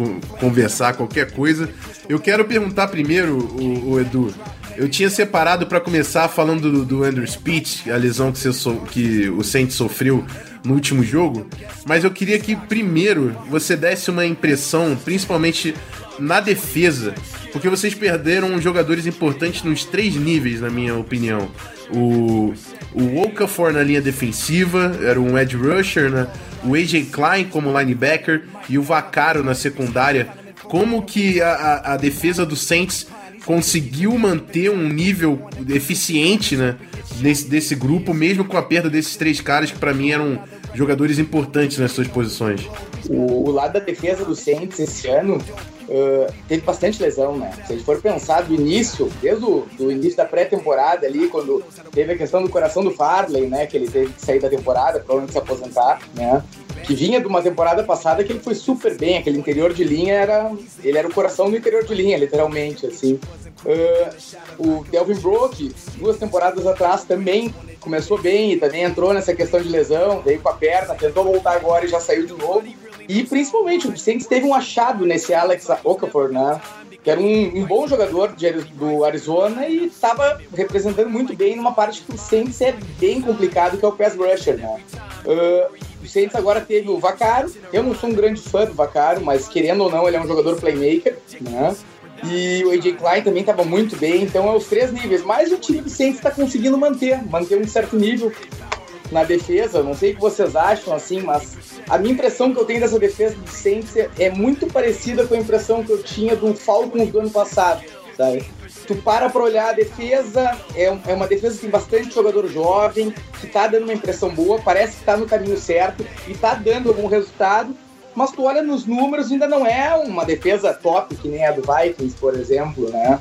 conversar qualquer coisa. Eu quero perguntar primeiro, o, o Edu. Eu tinha separado para começar falando do, do Andrew Speech, a lesão que, so, que o Saints sofreu no último jogo, mas eu queria que primeiro você desse uma impressão, principalmente na defesa, porque vocês perderam jogadores importantes nos três níveis, na minha opinião. O, o Okafor na linha defensiva, era um edge rusher, né? o AJ Klein como linebacker e o Vacaro na secundária. Como que a, a, a defesa do Saints conseguiu manter um nível eficiente né, nesse, desse grupo, mesmo com a perda desses três caras que para mim eram jogadores importantes nas suas posições. O, o, lado da defesa do Saints esse ano uh, teve bastante lesão, né? Se a gente for pensar do início, desde o do início da pré-temporada ali, quando teve a questão do coração do Farley, né? Que ele teve que sair da temporada, provavelmente se aposentar, né? Que vinha de uma temporada passada que ele foi super bem, aquele interior de linha era. Ele era o coração do interior de linha, literalmente, assim. Uh, o Delvin Brook, duas temporadas atrás, também começou bem e também entrou nessa questão de lesão, veio com a perna, tentou voltar agora e já saiu de novo. E principalmente, o Saints teve um achado nesse Alex Okafor, né? Que era um, um bom jogador de, do Arizona e estava representando muito bem numa parte que o Saints é bem complicado, que é o pass rusher, né? Uh, o Saints agora teve o Vacaro. Eu não sou um grande fã do Vacaro, mas querendo ou não, ele é um jogador playmaker, né? E o AJ Klein também estava muito bem, então é os três níveis. Mas o time do Saints está conseguindo manter, manter um certo nível na defesa. Não sei o que vocês acham, assim, mas a minha impressão que eu tenho dessa defesa do Saints é muito parecida com a impressão que eu tinha do Falcons do ano passado, sabe? Tu para pra olhar a defesa, é, é uma defesa que tem bastante jogador jovem, que tá dando uma impressão boa, parece que tá no caminho certo e tá dando algum resultado, mas tu olha nos números ainda não é uma defesa top, que nem a do Vikings, por exemplo, né?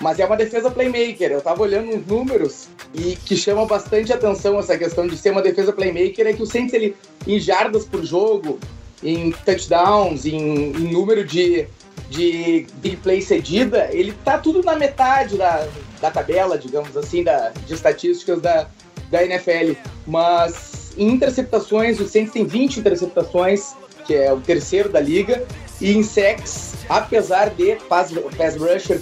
Mas é uma defesa playmaker. Eu tava olhando uns números e que chama bastante atenção essa questão de ser uma defesa playmaker é que o Saints ele em jardas por jogo, em touchdowns, em, em número de, de big play cedida, ele tá tudo na metade da, da tabela, digamos assim, da, de estatísticas da, da NFL. Mas em interceptações, o Saints tem 20 interceptações, que é o terceiro da liga, e em sacks, apesar de pass, pass rusher,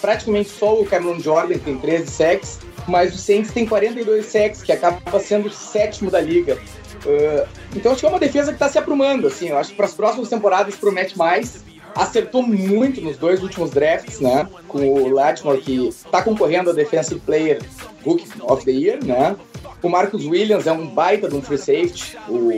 praticamente só o Cameron Jordan tem 13 sacks, mas o Saints tem 42 sacks, que acaba sendo o sétimo da liga. Uh, então acho que é uma defesa que está se aprumando, assim, eu acho que para as próximas temporadas promete mais. Acertou muito nos dois últimos drafts, né? Com o Latimore, que está concorrendo a Defensive Player Book of the Year, né? O Marcus Williams é um baita de um free safety. O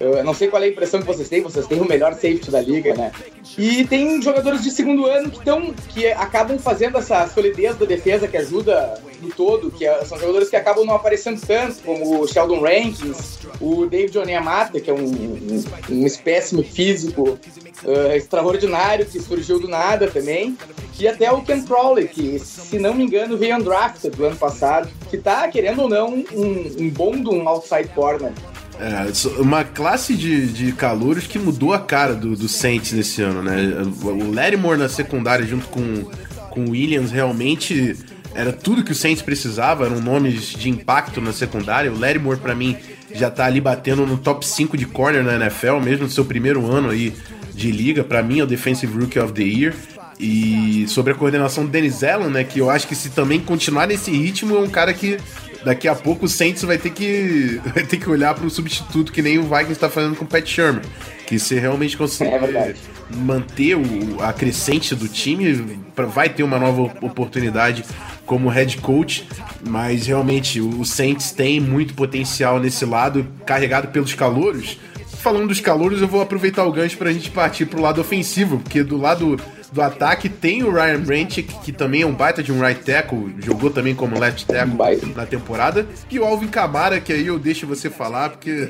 eu não sei qual é a impressão que vocês têm, vocês têm o melhor safety da liga, né? E tem jogadores de segundo ano que, tão, que acabam fazendo essa solidez da defesa que ajuda no todo, que é, são jogadores que acabam não aparecendo tanto, como o Sheldon Rankins, o David Onyemata, que é um, um, um espécime físico uh, extraordinário, que surgiu do nada também, e até o Ken Crowley, que, se não me engano, veio undrafted do ano passado, que tá, querendo ou não, um, um bom de um outside corner. É, uma classe de, de calouros que mudou a cara do, do Saints nesse ano, né? O Lattimore na secundária junto com, com o Williams realmente era tudo que o Saints precisava, eram nomes de impacto na secundária. O Lattimore, para mim, já tá ali batendo no top 5 de corner na NFL, mesmo no seu primeiro ano aí de liga. Para mim, é o Defensive Rookie of the Year. E sobre a coordenação do Dennis Allen, né? Que eu acho que se também continuar nesse ritmo, é um cara que daqui a pouco o Saints vai ter que, *laughs* vai ter que olhar para o substituto, que nem o Vikings está fazendo com o Pat Shermer. Que se realmente conseguir é manter o, a crescente do time, vai ter uma nova oportunidade como head coach, mas realmente o Saints tem muito potencial nesse lado, carregado pelos calouros. Falando dos calouros, eu vou aproveitar o gancho para a gente partir para o lado ofensivo, porque do lado do ataque tem o Ryan Branch, que também é um baita de um right tackle, jogou também como left tackle na temporada, e o Alvin Kamara, que aí eu deixo você falar, porque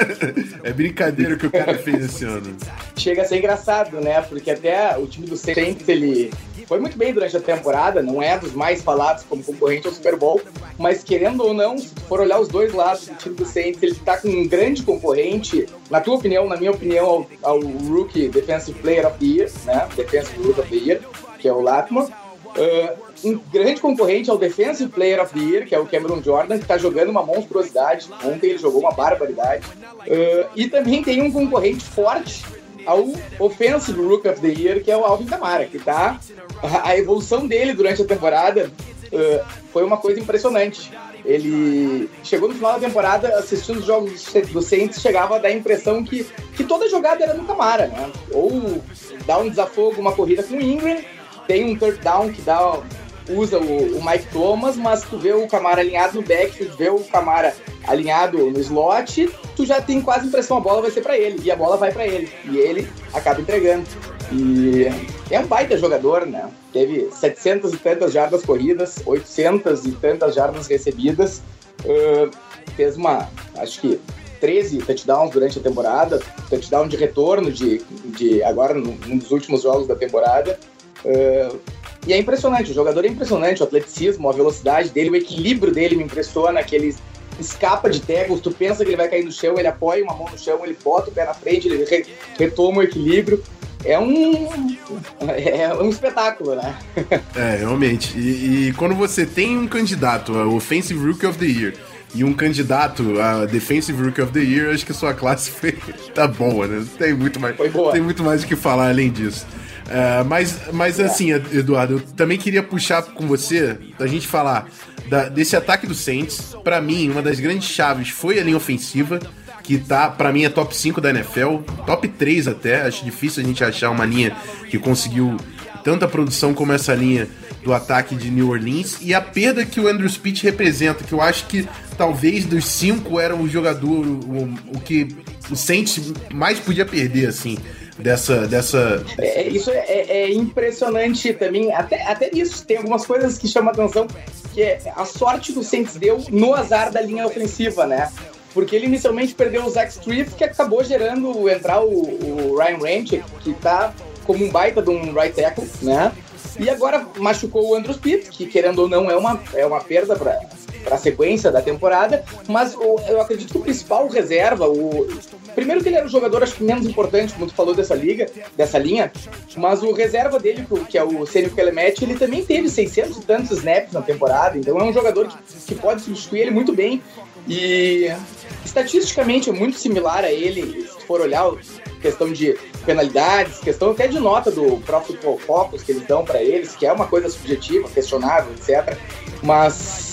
*laughs* é brincadeira o que o cara fez esse ano. Chega a ser engraçado, né? Porque até o time do Saints, ele foi muito bem durante a temporada, não é dos mais falados como concorrente ao Super Bowl, mas querendo ou não, se for olhar os dois lados do time do Saints, ele está com um grande concorrente, na tua opinião, na minha opinião, ao, ao Rookie Defensive Player of the Year, né? Defensive Rookie of the Year, que é o Latmore. Uh, um grande concorrente ao Defensive Player of the Year, que é o Cameron Jordan, que está jogando uma monstruosidade. Ontem ele jogou uma barbaridade. Uh, e também tem um concorrente forte ao Offensive Rook of the Year, que é o Alvin Kamara, que tá. A, evolução dele durante a temporada uh, foi uma coisa impressionante. Ele chegou no final da temporada, assistindo os jogos do Saints, chegava a dar a impressão que, que toda jogada era no Camara, né? Ou dá um desafogo, uma corrida com o Ingram, tem um third down que dá usa o, o, Mike Thomas, mas tu vê o Camara alinhado no backfield, vê o Camara alinhado no slot, tu já tem quase a impressão a bola vai ser para ele, e a bola vai para ele, e ele acaba entregando. E é um baita jogador, né? Teve 700 e tantas jardas corridas, 800 e tantas jardas recebidas, uh, fez uma, acho que 13 touchdowns durante a temporada, touchdown de retorno de, de agora num dos últimos jogos da temporada. Uh, e é impressionante, o jogador é impressionante, o atleticismo, a velocidade dele, o equilíbrio dele me impressiona, que ele escapa de tackles, tu pensa que ele vai cair no chão, ele apoia uma mão no chão, ele bota o pé na frente, ele re retoma o equilíbrio. É um, é um espetáculo, né? é, realmente. E, e quando você tem um candidato a Offensive Rookie of the Year e um candidato a Defensive Rookie of the Year, acho que sua classe foi, *laughs* tá boa, né? Tem muito mais, tem muito mais o que falar além disso. Uh, mas, mas assim, Eduardo, eu também queria puxar com você, da gente falar da, desse ataque do Saints. Para mim, uma das grandes chaves foi a linha ofensiva, que tá, para mim, é top 5 da NFL, top 3 até. Acho difícil a gente achar uma linha que conseguiu tanta produção como essa linha do ataque de New Orleans e a perda que o Andrew Speech representa, que eu acho que talvez dos cinco era o jogador o, o que o Saints mais podia perder assim dessa. dessa... É, isso é, é, impressionante também. Até, até isso, tem algumas coisas que chamam a atenção, que é a sorte que o Saints deu no azar da linha ofensiva, né? Porque ele inicialmente perdeu o Zach Striff, que acabou gerando entrar o, o Ryan Ranch, que tá como um baita de um right tackle, né? E agora machucou o Andrew Pitt, que querendo ou não é uma, é uma perda para para a sequência da temporada, mas o, eu acredito que o principal reserva, o primeiro que ele era o jogador acho que menos importante, como tu falou dessa liga, dessa linha, mas o reserva dele, que é o Senio Kelemet, ele também teve 600 e tantos snaps na temporada, então é um jogador que, que pode substituir ele muito bem e estatisticamente é muito similar a ele, se for olhar questão de penalidades, questão até de nota do próprio Focus que eles dão para eles, que é uma coisa subjetiva, questionável, etc. Mas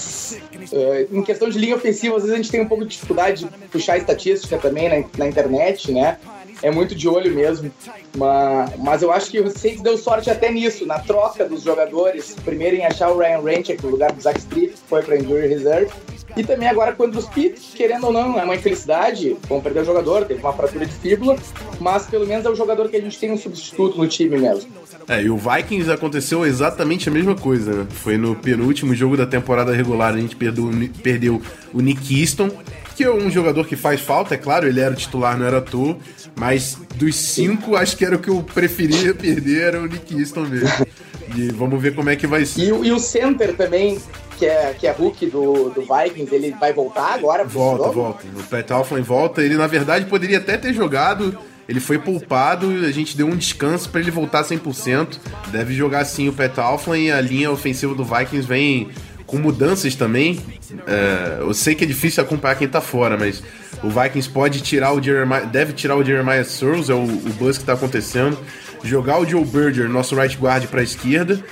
Uh, em questão de linha ofensiva, às vezes a gente tem um pouco de dificuldade de puxar estatística também na, na internet, né? É muito de olho mesmo. Mas, mas eu acho que o Saints deu sorte até nisso, na troca dos jogadores. Primeiro em achar o Ryan Rancher no lugar do Zach Street, que foi para Injury Reserve. E também agora contra os Pits, querendo ou não, é uma infelicidade. Vão perder o jogador, teve uma fratura de fíbula. Mas pelo menos é o jogador que a gente tem um substituto no time mesmo. É, e o Vikings aconteceu exatamente a mesma coisa, né? Foi no penúltimo jogo da temporada regular, a gente perdeu, perdeu o Nick Easton, que é um jogador que faz falta, é claro, ele era o titular, não era toa, mas dos cinco, acho que era o que eu preferia perder, era o Nick Easton mesmo. E vamos ver como é que vai ser. E, e o center também, que é, que é Hulk do, do Vikings, ele vai voltar agora? Volta, volta. O Pat Alflin volta. Ele, na verdade, poderia até ter jogado ele foi poupado, a gente deu um descanso para ele voltar 100%. Deve jogar sim o Pat Alflin e a linha ofensiva do Vikings vem com mudanças também. É, eu sei que é difícil acompanhar quem tá fora, mas o Vikings pode tirar o Jeremiah, deve tirar o Jeremiah Searles, é o, o buzz que tá acontecendo. Jogar o Joe Berger, nosso right guard, para a esquerda,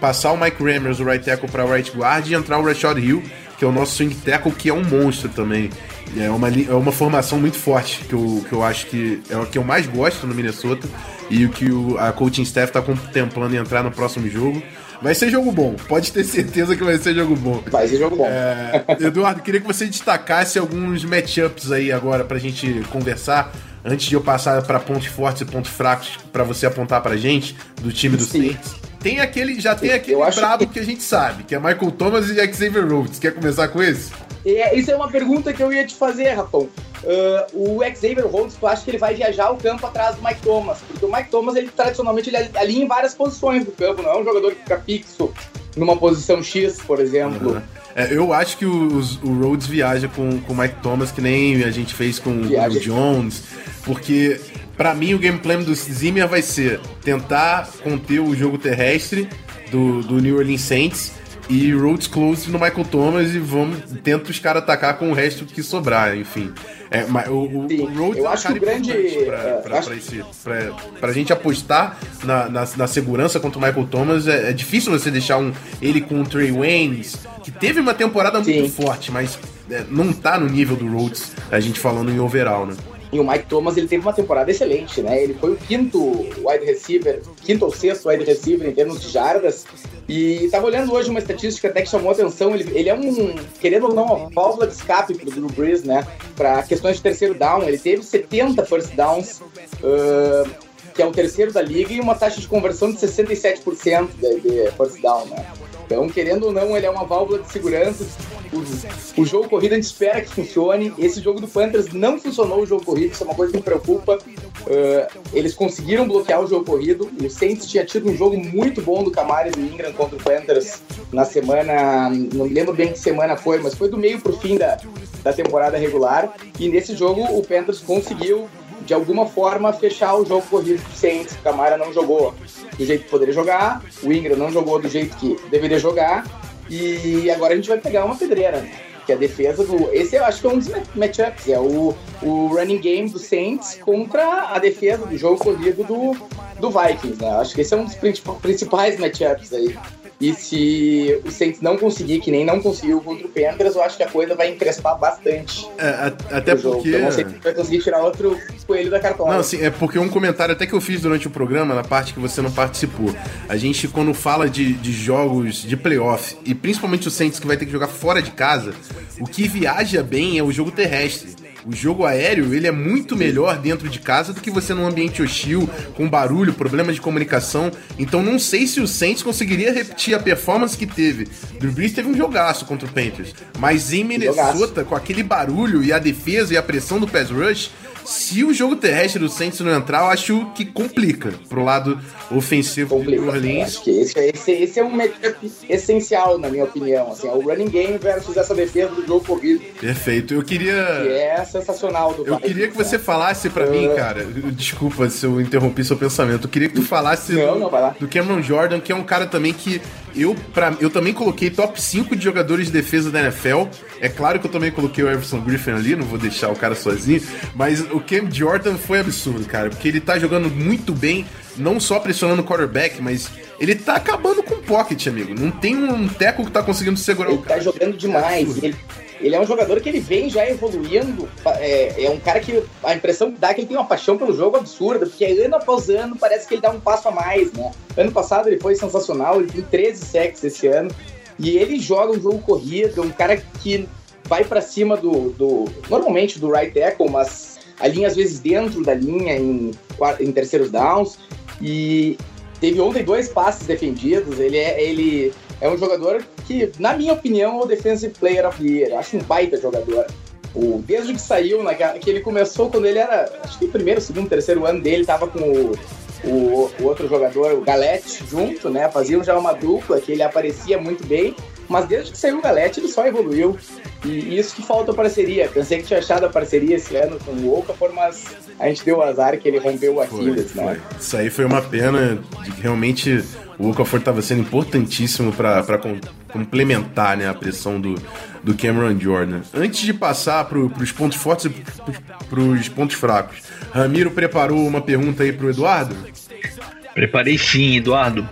passar o Mike Rammers, o right tackle, para right guard e entrar o Rashad Hill, que é o nosso swing tackle, que é um monstro também. É uma, é uma formação muito forte, que eu, que eu acho que é o que eu mais gosto no Minnesota e o que o, a coaching staff está contemplando entrar no próximo jogo. Vai ser jogo bom, pode ter certeza que vai ser jogo bom. Vai ser jogo bom. É, Eduardo, queria que você destacasse alguns matchups aí agora pra gente conversar, antes de eu passar para pontos fortes e pontos fracos para você apontar pra gente do time do Saints. Tem aquele, já tem aquele brabo que... que... a gente sabe, que é Michael Thomas e Xavier Rhodes. Quer começar com esse? É, isso é uma pergunta que eu ia te fazer, Rafão. Uh, o Xavier Rhodes, tu acha que ele vai viajar o campo atrás do Mike Thomas? Porque o Mike Thomas, ele tradicionalmente, ele alinha em várias posições do campo, não é um jogador que fica fixo numa posição X, por exemplo. Uhum. É, eu acho que o, o Rhodes viaja com, com o Mike Thomas, que nem a gente fez com viaja. o Jones, porque para mim o gameplay do Zimmer vai ser tentar conter o jogo terrestre do, do New Orleans Saints e Rhodes close no Michael Thomas e vamos tenta os caras atacar com o resto que sobrar, enfim. É, mas o, o, o Rhodes eu é um acho cara grande pra, é, pra, acho... pra, esse, pra, pra gente apostar na, na, na, segurança contra o Michael Thomas. É, é, difícil você deixar um, ele com o Trey Waynes, que teve uma temporada Sim. muito forte, mas é, não tá no nível do Rhodes, a gente falando em overall, né? E o Mike Thomas ele teve uma temporada excelente, né? Ele foi o quinto wide receiver, quinto ou sexto wide receiver em termos de jardas. E tava olhando hoje uma estatística até que chamou atenção. Ele, ele é um, querendo ou não, uma válvula de escape pro Drew Brees, né? Para questões de terceiro down. Ele teve 70 first downs. Uh, que é o terceiro da liga, e uma taxa de conversão de 67% de, de first down, né? Então, querendo ou não, ele é uma válvula de segurança. O, o, jogo corrido a gente espera que funcione. Esse jogo do Panthers não funcionou o jogo corrido, isso é uma coisa que me preocupa. Uh, eles conseguiram bloquear o jogo corrido. O Saints tinha tido um jogo muito bom do Camara e do Ingram contra o Panthers na semana. Não me lembro bem que semana foi, mas foi do meio pro fim da, da temporada regular. E nesse jogo o Panthers conseguiu de alguma forma fechar o jogo corrido do Saints. O Camara não jogou do jeito que poderia jogar, o Ingram não jogou do jeito que deveria jogar, e agora a gente vai pegar uma pedreira, né? Que é a defesa do. Esse eu acho que é um dos matchups, é o, o running game do Saints contra a defesa do jogo corrido do, do Vikings, né? Acho que esse é um dos principais matchups aí. E se o Saints não conseguir, que nem não conseguiu contra o Panthers, eu acho que a coisa vai encrespar bastante. É, até porque. Eu não sei se vai conseguir tirar outro coelho da cartola. Não, assim, é porque um comentário até que eu fiz durante o programa, na parte que você não participou. A gente, quando fala de, de jogos de playoff, e principalmente o Saints que vai ter que jogar fora de casa, o que viaja bem é o jogo terrestre. O jogo aéreo, ele é muito melhor dentro de casa do que você num ambiente hostil, com barulho, problemas de comunicação. Então não sei se o Saints conseguiria repetir a performance que teve. Drew Brees teve um jogaço contra o Panthers. Mas em Minnesota, com aquele barulho e a defesa e a pressão do pass rush, Se o jogo terrestre do Saints não entrar, eu acho que complica pro lado ofensivo complica. do New Orleans. Acho que esse, esse, esse é um matchup essencial, na minha opinião. Assim, é o running game versus essa defesa do jogo corrido. Perfeito. Eu queria. Que é sensacional do Eu queria que você falasse pra mim, cara. Desculpa se eu interrompi seu pensamento. Eu queria que tu falasse Não, do, não, do Cameron Jordan, que é um cara também que eu, pra, eu também coloquei top 5 de jogadores de defesa da NFL. É claro que eu também coloquei o Everson Griffin ali, não vou deixar o cara sozinho. Mas o Cam Jordan foi absurdo, cara. Porque ele tá jogando muito bem, não só pressionando o quarterback, mas ele tá acabando com o pocket, amigo. Não tem um teco que tá conseguindo segurar Ele o tá cara. jogando demais. absurdo. Ele, ele é um jogador que ele vem já evoluindo. É, é um cara que a impressão que dá é que ele tem uma paixão pelo jogo absurda, porque ano após ano parece que ele dá um passo a mais, né? Ano passado ele foi sensacional, ele tem 13 sacks esse ano. E ele joga um jogo corrido, um cara que vai pra cima do, do. Normalmente do right tackle, mas a linha às vezes dentro da linha, em, em terceiros downs. E teve ontem dois passes defendidos. Ele é, ele é um jogador que, na minha opinião, é o Defensive Player of the Year. Acho um baita jogador. O, desde que saiu, naquela- que ele começou quando ele era, acho que o primeiro, segundo, terceiro ano dele, tava com o, o, o outro jogador, o Galete, junto, né? Faziam já uma dupla que ele aparecia muito bem. Mas desde que saiu o Galete, ele só evoluiu. E isso que falta a parceria. Pensei que tinha achado a parceria esse ano com o Okafor, mas a gente deu o azar que ele rompeu o Aquiles, foi. né? Isso aí foi uma pena. De realmente o Okafor estava sendo importantíssimo para complementar né, a pressão do, do Cameron Jordan. Antes de passar para os pontos fortes e para os pontos fracos, Ramiro preparou uma pergunta aí para o Eduardo? Preparei sim, Eduardo.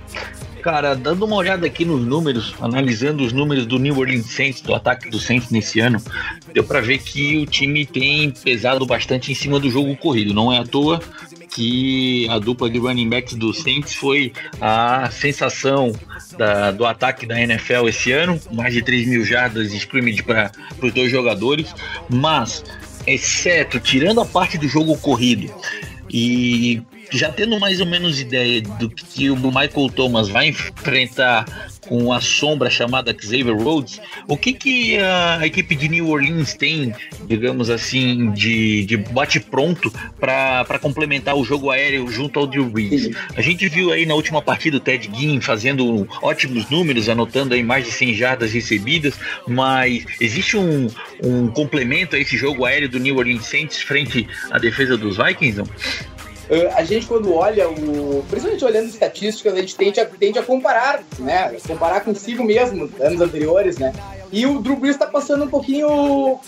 Cara, dando uma olhada aqui nos números, analisando os números do New Orleans Saints, do ataque do Saints nesse ano, deu pra ver que o time tem pesado bastante em cima do jogo corrido. Não é à toa que a dupla de running backs do Saints foi a sensação da- do ataque da NFL esse ano, mais de 3 mil jardas de scrimmage para os dois jogadores, mas exceto tirando a parte do jogo corrido e já tendo mais ou menos ideia do que o Michael Thomas vai enfrentar com a sombra chamada Xavier Rhodes, o que, que a equipe de New Orleans tem, digamos assim, de, de bate-pronto para complementar o jogo aéreo junto ao Drew Brees? A gente viu aí na última partida o Ted Ginn fazendo ótimos números, anotando aí mais de 100 jardas recebidas, mas existe um, um complemento a esse jogo aéreo do New Orleans Saints frente à defesa dos Vikings? Não? Uh, a gente quando olha o. Principalmente olhando estatísticas, a gente tende a, tende a comparar, né? Comparar consigo mesmo, anos anteriores, né? E o Drew Brees tá passando um pouquinho.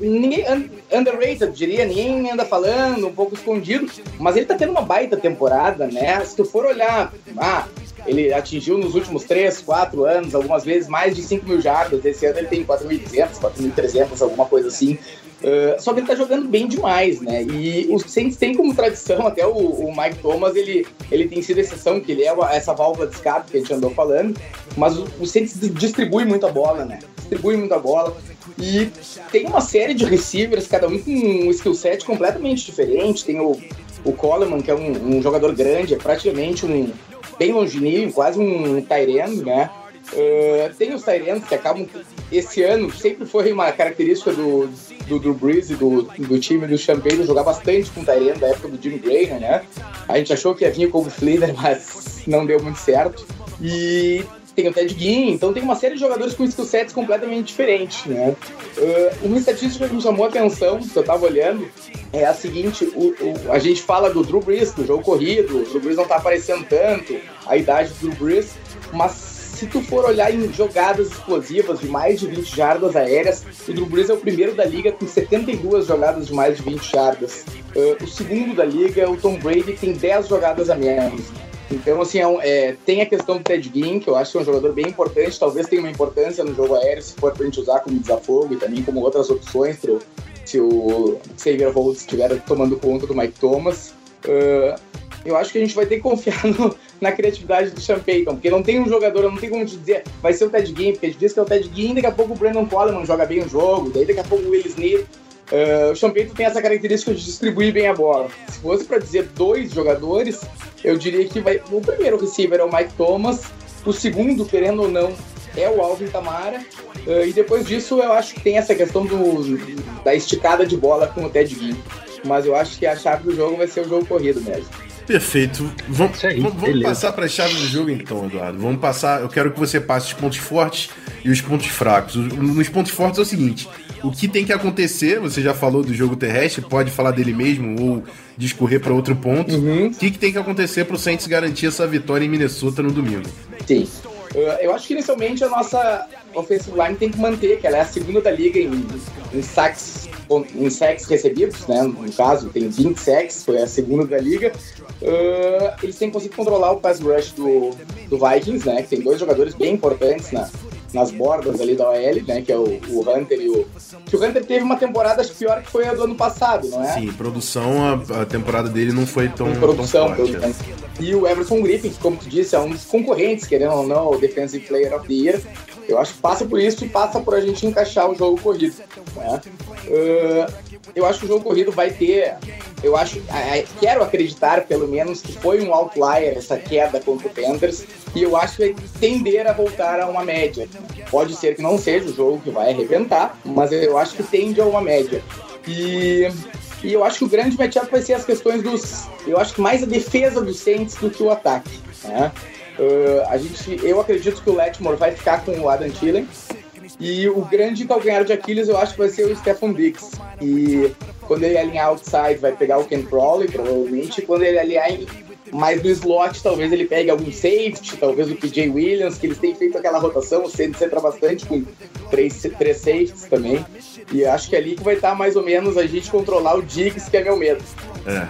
Ninguém. un- Underrated, diria, ninguém anda falando, um pouco escondido. Mas ele tá tendo uma baita temporada, né? Se tu for olhar. Ah, ele atingiu nos últimos 3, 4 anos, algumas vezes, mais de 5 mil jardas. Esse ano ele tem 4.200, 4.300, alguma coisa assim. Uh, só que ele tá jogando bem demais, né? E os Saints têm como tradição, até o, o Mike Thomas, ele, ele tem sido exceção, que ele é essa válvula de escape que a gente andou falando, mas o, o Saints distribui muito a bola, né? Distribui muito a bola. E tem uma série de receivers, cada um com um skill set completamente diferente. Tem o, o Coleman, que é um, um jogador grande, é praticamente um bem longínquo, quase um Tyrande, né? Uh, tem os Tyrants que acabam. Esse ano sempre foi uma característica do, do Drew Brees e do, do time do Champagne jogar bastante com o Tyrant da época do Jim Graham, né? A gente achou que ia vir com o Flieder, *laughs* mas não deu muito certo. E tem o Ted Ginn, então tem uma série de jogadores com skill sets completamente diferentes, né? Uh, uma estatística que me chamou a atenção, que eu tava olhando, é a seguinte, o, o- a gente fala do Drew Brees, do jogo corrido, o Drew Brees não tá aparecendo tanto, a idade do Drew Brees, mas se tu for olhar em jogadas explosivas de mais de 20 jardas aéreas, o Drew Brees é o primeiro da liga com 72 jogadas de mais de 20 jardas. Uh, o segundo da liga o Tom Brady, tem 10 jogadas a menos. Então, assim, é um- é, tem a questão do Ted Ginn, que eu acho que é um jogador bem importante, talvez tenha uma importância no jogo aéreo, se for pra gente usar como desafogo e também como outras opções pro, se o Xavier Rhodes estiver tomando conta do Mike Thomas. Uh, eu acho que a gente vai ter que confiar no- na criatividade do Sean Payton, porque não tem um jogador, não tem como te dizer, vai ser o Ted Ginn, porque a gente diz que é o Ted Ginn, daqui a pouco o Brandon Coleman joga bem o jogo, daí daqui a pouco o Will Smith. Uh, o Sean Payton tem essa característica de distribuir bem a bola. Se fosse para dizer dois jogadores, eu diria que vai, o primeiro receiver é o Mike Thomas, o segundo, querendo ou não, é o Alvin Tamara, uh, e depois disso eu acho que tem essa questão do, da esticada de bola com o Ted Ginn. mas eu acho que a chave do jogo vai ser o jogo corrido mesmo. Perfeito. Vamos, aí, vamos, passar para a chave do jogo então, Eduardo. Vamos passar. Eu quero que você passe os pontos fortes e os pontos fracos. Os- Nos pontos fortes é o seguinte: o que tem que acontecer? Você já falou do jogo terrestre, pode falar dele mesmo ou discorrer para outro ponto. O que, que tem que acontecer para o Saints garantir essa vitória em Minnesota no domingo? Sim. Eu acho que inicialmente a nossa offensive line tem que manter, que ela é a segunda da liga em, em sacks, em sacks recebidos, né? No caso, tem 20 sacks, foi a segunda da liga. Uh, eles têm conseguido controlar o pass rush do, do Vikings, né? Que tem dois jogadores bem importantes na, nas bordas ali da OL, né? Que é o, o Hunter e o. Que o Hunter teve uma temporada acho, pior que foi a do ano passado, não é? Sim, produção, a, a temporada dele não foi tão, em tão produção. forte. pelo menos. E o Everson Griffin, que, como tu disse, é um dos concorrentes, querendo ou não, o Defensive Player of the Year. Eu acho que passa por isso e passa por a gente encaixar o jogo corrido. né? Uh, eu acho que o jogo corrido vai ter. Eu acho. quero acreditar, pelo menos, que foi um outlier essa queda contra o Panthers. E eu acho que vai tender a voltar a uma média. Pode ser que não seja o jogo que vai arrebentar, mas eu acho que tende a uma média. E e eu acho que o grande matchup vai ser as questões dos. Eu acho que mais a defesa dos Saints do que o ataque. Né? Uh, a gente, eu acredito que o Letmore vai ficar com o Adam Thielen. E o grande calcanhar de Aquiles eu acho que vai ser o Stephon Diggs. E quando ele alinhar outside, vai pegar o Ken Crowley, provavelmente. E quando ele alinhar em- mais no slot, talvez ele pegue algum safety, talvez o PJ Williams, que eles têm feito aquela rotação. O Saints entra bastante com três, três safeties também. E acho que é ali que vai estar mais ou menos a gente controlar o Diggs, que é meu medo. É,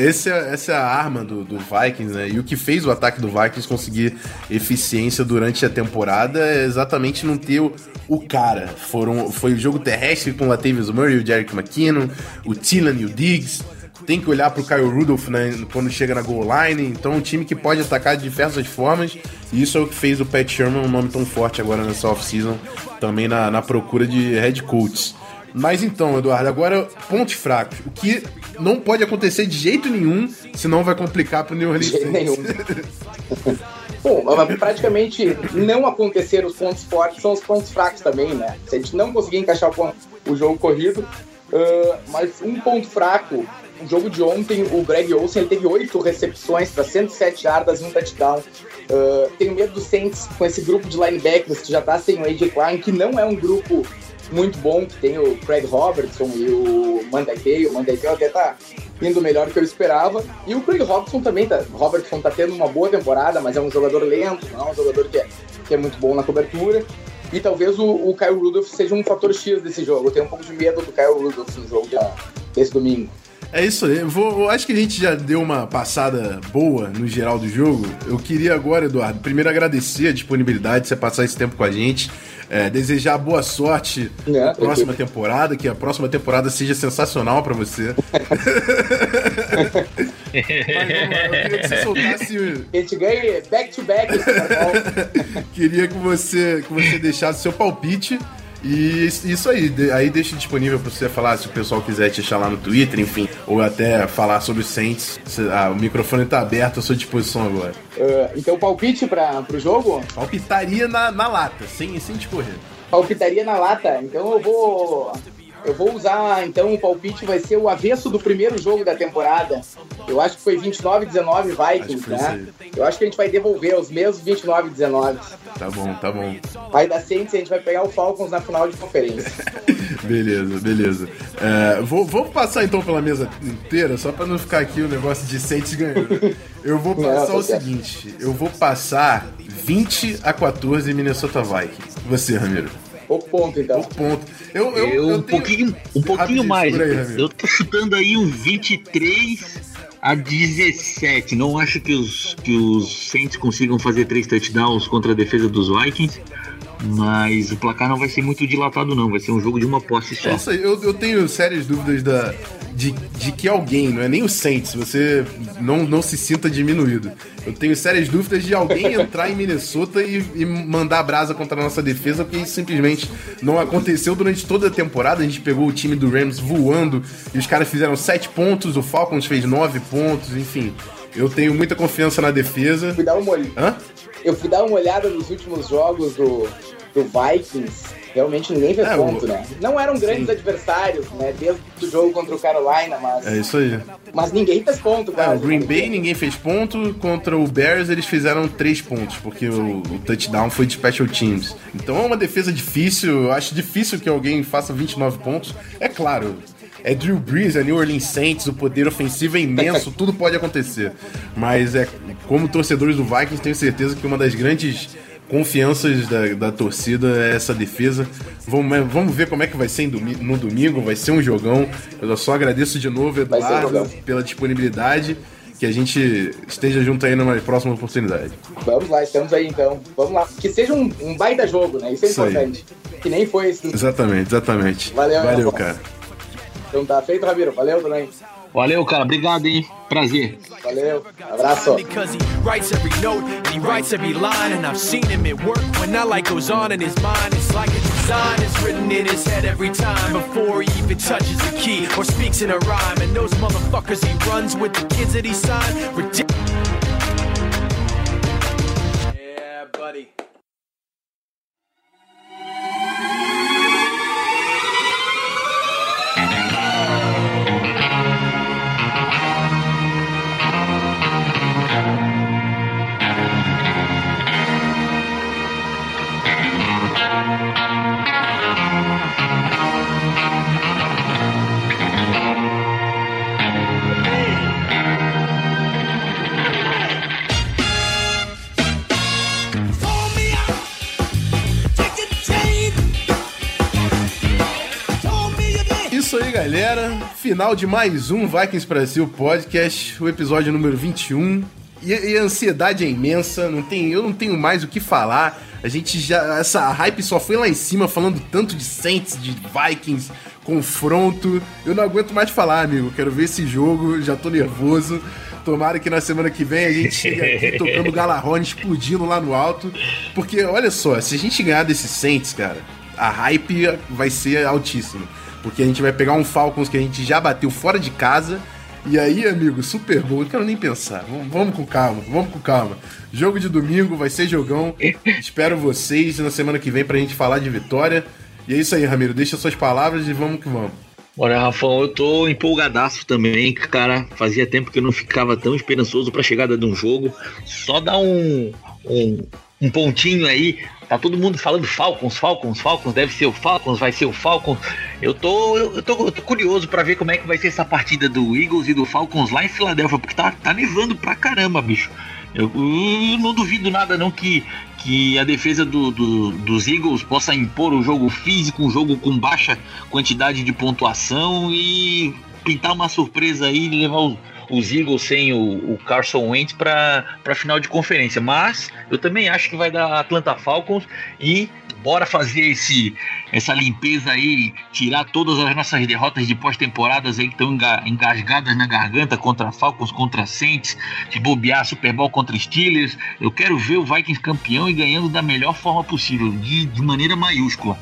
é, esse é- essa é a arma do, do Vikings, né? E o que fez o ataque do Vikings conseguir eficiência durante a temporada é exatamente não ter o, o cara. Foram, foi o jogo terrestre com o Latavius Murray, o Jerick McKinnon, o Thielen e o Diggs. Tem que olhar pro Kyle Rudolph né, quando chega na goal line. Então, um time que pode atacar de diversas formas. E isso é o que fez o Pat Sherman um nome tão forte agora nessa off-season, também na, na procura de head coaches. Mas então, Eduardo, agora pontos fracos. O que não pode acontecer de jeito nenhum, senão vai complicar pro New Orleans De jeito Saints. nenhum. Bom, praticamente não acontecer os pontos fortes são os pontos fracos também, né? Se a gente não conseguir encaixar o, ponto- o jogo corrido, ah, mas um ponto fraco, o jogo de ontem, o Greg Olsen ele teve oito recepções para 107 jardas e um touchdown. Ah, tenho medo do Saints com esse grupo de linebackers que já tá sem o AJ Klein, que não é um grupo muito bom, que tem o Craig Robertson e o Mandai O Mandai até tá indo melhor do que eu esperava. E o Craig Robertson também tá. Robertson tá tendo uma boa temporada, mas é um jogador lento, não é um jogador que é, que é muito bom na cobertura. E talvez o, o Kyle Rudolph seja um fator X desse jogo. Eu tenho um pouco de medo do Kyle Rudolph no jogo desse domingo. É isso aí. Eu, vou, eu acho que a gente já deu uma passada boa no geral do jogo. Eu queria agora, Eduardo, primeiro agradecer a disponibilidade de você passar esse tempo com a gente. É, desejar boa sorte É, na próxima temporada, que a próxima temporada seja sensacional pra você. *laughs* Mas eu queria que você soltasse. A gente ganha back-to-back esse Bowl. Queria que você, que você deixasse seu palpite. E isso aí, aí deixa disponível pra você falar se o pessoal quiser te achar lá no Twitter, enfim, ou até falar sobre o Saints. Ah, o microfone tá aberto à sua disposição agora. Ah, então, palpite para o jogo? Palpitaria na, na lata, sem, sem discorrer. Palpitaria na lata. Então eu vou. Eu vou usar, então, o palpite vai ser o avesso do primeiro jogo da temporada. Eu acho que foi 29 19 Acho Vikings, que foi né? Eu acho que a gente vai devolver os mesmos 29 19 Tá bom, tá bom. Vai dar Saints e a gente vai pegar o Falcons na final de conferência. *laughs* Beleza, beleza. É, vou, vou passar então pela mesa inteira, só pra não ficar aqui o negócio de Saints ganhando. Eu vou Não, passar tá o certo. seguinte: eu vou passar 20 a 14 Minnesota Vikings. Você, Ramiro. O ponto, então. Ponto. Eu, eu, Eu, eu um tenho- pouquinho, um pouquinho mais. aí, eu tô chutando aí um 23 a 17. Não acho que os, que os Saints consigam fazer três touchdowns contra a defesa dos Vikings. Mas o placar não vai ser muito dilatado, não. Vai ser um jogo de uma posse só. Aí, eu, eu tenho sérias dúvidas da, de, de que alguém, não é nem o Saints, você não, não se sinta diminuído. Eu tenho sérias dúvidas de alguém *laughs* entrar em Minnesota e, e mandar brasa contra a nossa defesa, porque isso simplesmente não aconteceu durante toda a temporada. A gente pegou o time do Rams voando e os caras fizeram sete pontos, o Falcons fez nove pontos, enfim. Eu tenho muita confiança na defesa. Fui dar uma. Hã? Eu fui dar uma olhada nos últimos jogos do, do Vikings, realmente ninguém fez É, ponto, o- né? Não eram grandes adversários, né? Desde o jogo contra o Carolina, mas, É isso aí. mas ninguém fez ponto, É, cara. o Green Bay ninguém fez ponto, contra o Bears eles fizeram três pontos, porque o, o touchdown foi de special teams. Então é uma defesa difícil, eu acho difícil que alguém faça 29 pontos. É claro, é Drew Brees, é New Orleans Saints, o poder ofensivo é imenso, tudo pode acontecer. Mas é como torcedores do Vikings, tenho certeza que uma das grandes confianças da, da torcida é essa defesa. Vamos, vamos ver como é que vai ser domi- no domingo, vai ser um jogão. Eu só agradeço de novo, um Eduardo, pela disponibilidade. Que a gente esteja junto aí numa próxima oportunidade. Vamos lá, estamos aí então. Vamos lá. Que seja um, um baita jogo, né? Isso é Isso aí. importante. Que nem foi esse. Exatamente, exatamente. Valeu, Valeu cara. Então tá feito, Ramiro. Valeu também. Valeu, cara. Obrigado, hein? Prazer. Valeu. Abraço. Because he writes every note and he writes every line. And I've seen him at work when that light goes on in his mind. It's like a design is written in his head every time before he even touches the key or speaks in a rhyme. And those motherfuckers he runs with, the kids that he signed, ridiculous. Yeah, buddy. Final de mais um Vikings Brasil Podcast, o episódio número 21. E, e a ansiedade é imensa, não tem, eu não tenho mais o que falar. A gente já. Essa hype só foi lá em cima falando tanto de Saints, de Vikings, confronto. Eu não aguento mais falar, amigo. Quero ver esse jogo, já tô nervoso. Tomara que na semana que vem a gente chegue aqui *laughs* tocando Galarrone, explodindo lá no alto. Porque, olha só, se a gente ganhar desse Saints, cara, a hype vai ser altíssima. Porque a gente vai pegar um Falcons que a gente já bateu fora de casa. E aí, amigo, Super Bowl, não quero nem pensar. Vamos, vamos com calma, vamos com calma. Jogo de domingo, vai ser jogão. *laughs* Espero vocês na semana que vem pra gente falar de vitória. E é isso aí, Ramiro. Deixa suas palavras e vamos que vamos. Olha, Rafão, eu tô empolgadaço também, cara. Fazia tempo que eu não ficava tão esperançoso pra chegada de um jogo. Só dá um, um, um pontinho aí. Tá todo mundo falando Falcons, Falcons, Falcons, deve ser o Falcons, vai ser o Falcons. Eu tô, eu, tô, eu tô curioso pra ver como é que vai ser essa partida do Eagles e do Falcons lá em Filadélfia, porque tá, tá nevando pra caramba, bicho. Eu, eu não duvido nada não que, que a defesa do, do- dos Eagles possa impor um jogo físico, um jogo com baixa quantidade de pontuação e pintar uma surpresa aí e levar os, os Eagles sem o, o Carson Wentz para a final de conferência. Mas eu também acho que vai dar Atlanta Falcons e bora fazer esse, essa limpeza aí, tirar todas as nossas derrotas de pós-temporadas aí que estão enga- engasgadas na garganta contra Falcons, contra Saints, de bobear Super Bowl contra Steelers. Eu quero ver o Vikings campeão e ganhando da melhor forma possível, de, de maneira maiúscula.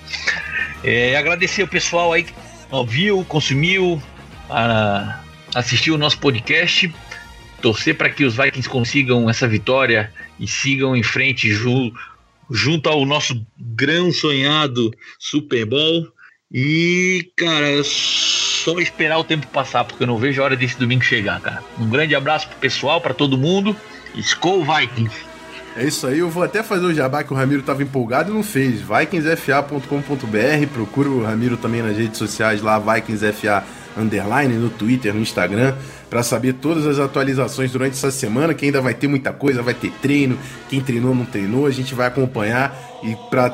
É, agradecer o pessoal aí que ouviu, consumiu, ah, assistiu o nosso podcast. Torcer para que os Vikings consigam essa vitória e sigam em frente ju- junto ao nosso grão sonhado Super Bowl. E, cara, só esperar o tempo passar, porque eu não vejo a hora desse domingo chegar, cara. Um grande abraço pro pessoal, para todo mundo. Skol Vikings! É isso aí, eu vou até fazer o jabá que o Ramiro tava empolgado e não fez. VikingsFA.com.br, procura o Ramiro também nas redes sociais lá, VikingsFA underline, no Twitter, no Instagram, para saber todas as atualizações durante essa semana, que ainda vai ter muita coisa, vai ter treino, quem treinou, não treinou, a gente vai acompanhar e para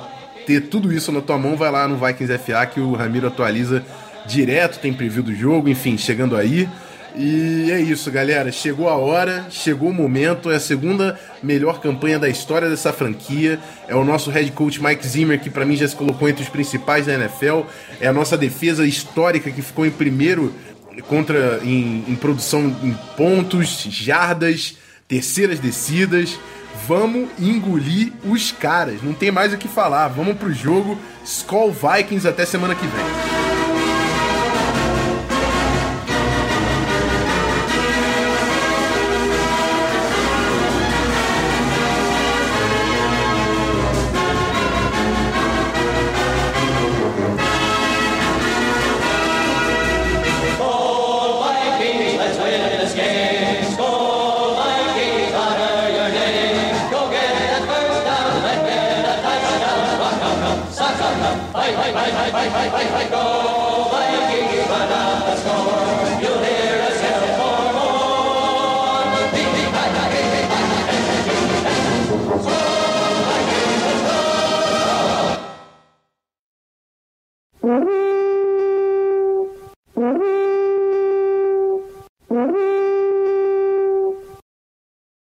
ter tudo isso na tua mão, vai lá no Vikings FA que o Ramiro atualiza direto, tem preview do jogo, enfim, chegando aí. E é isso, galera. Chegou a hora, chegou o momento. É a segunda melhor campanha da história dessa franquia. É o nosso head coach Mike Zimmer, que para mim já se colocou entre os principais da NFL. É a nossa defesa histórica que ficou em primeiro contra em, em produção em pontos, jardas, terceiras descidas. Vamos engolir os caras. Não tem mais o que falar. Vamos pro jogo. Skull Vikings até semana que vem.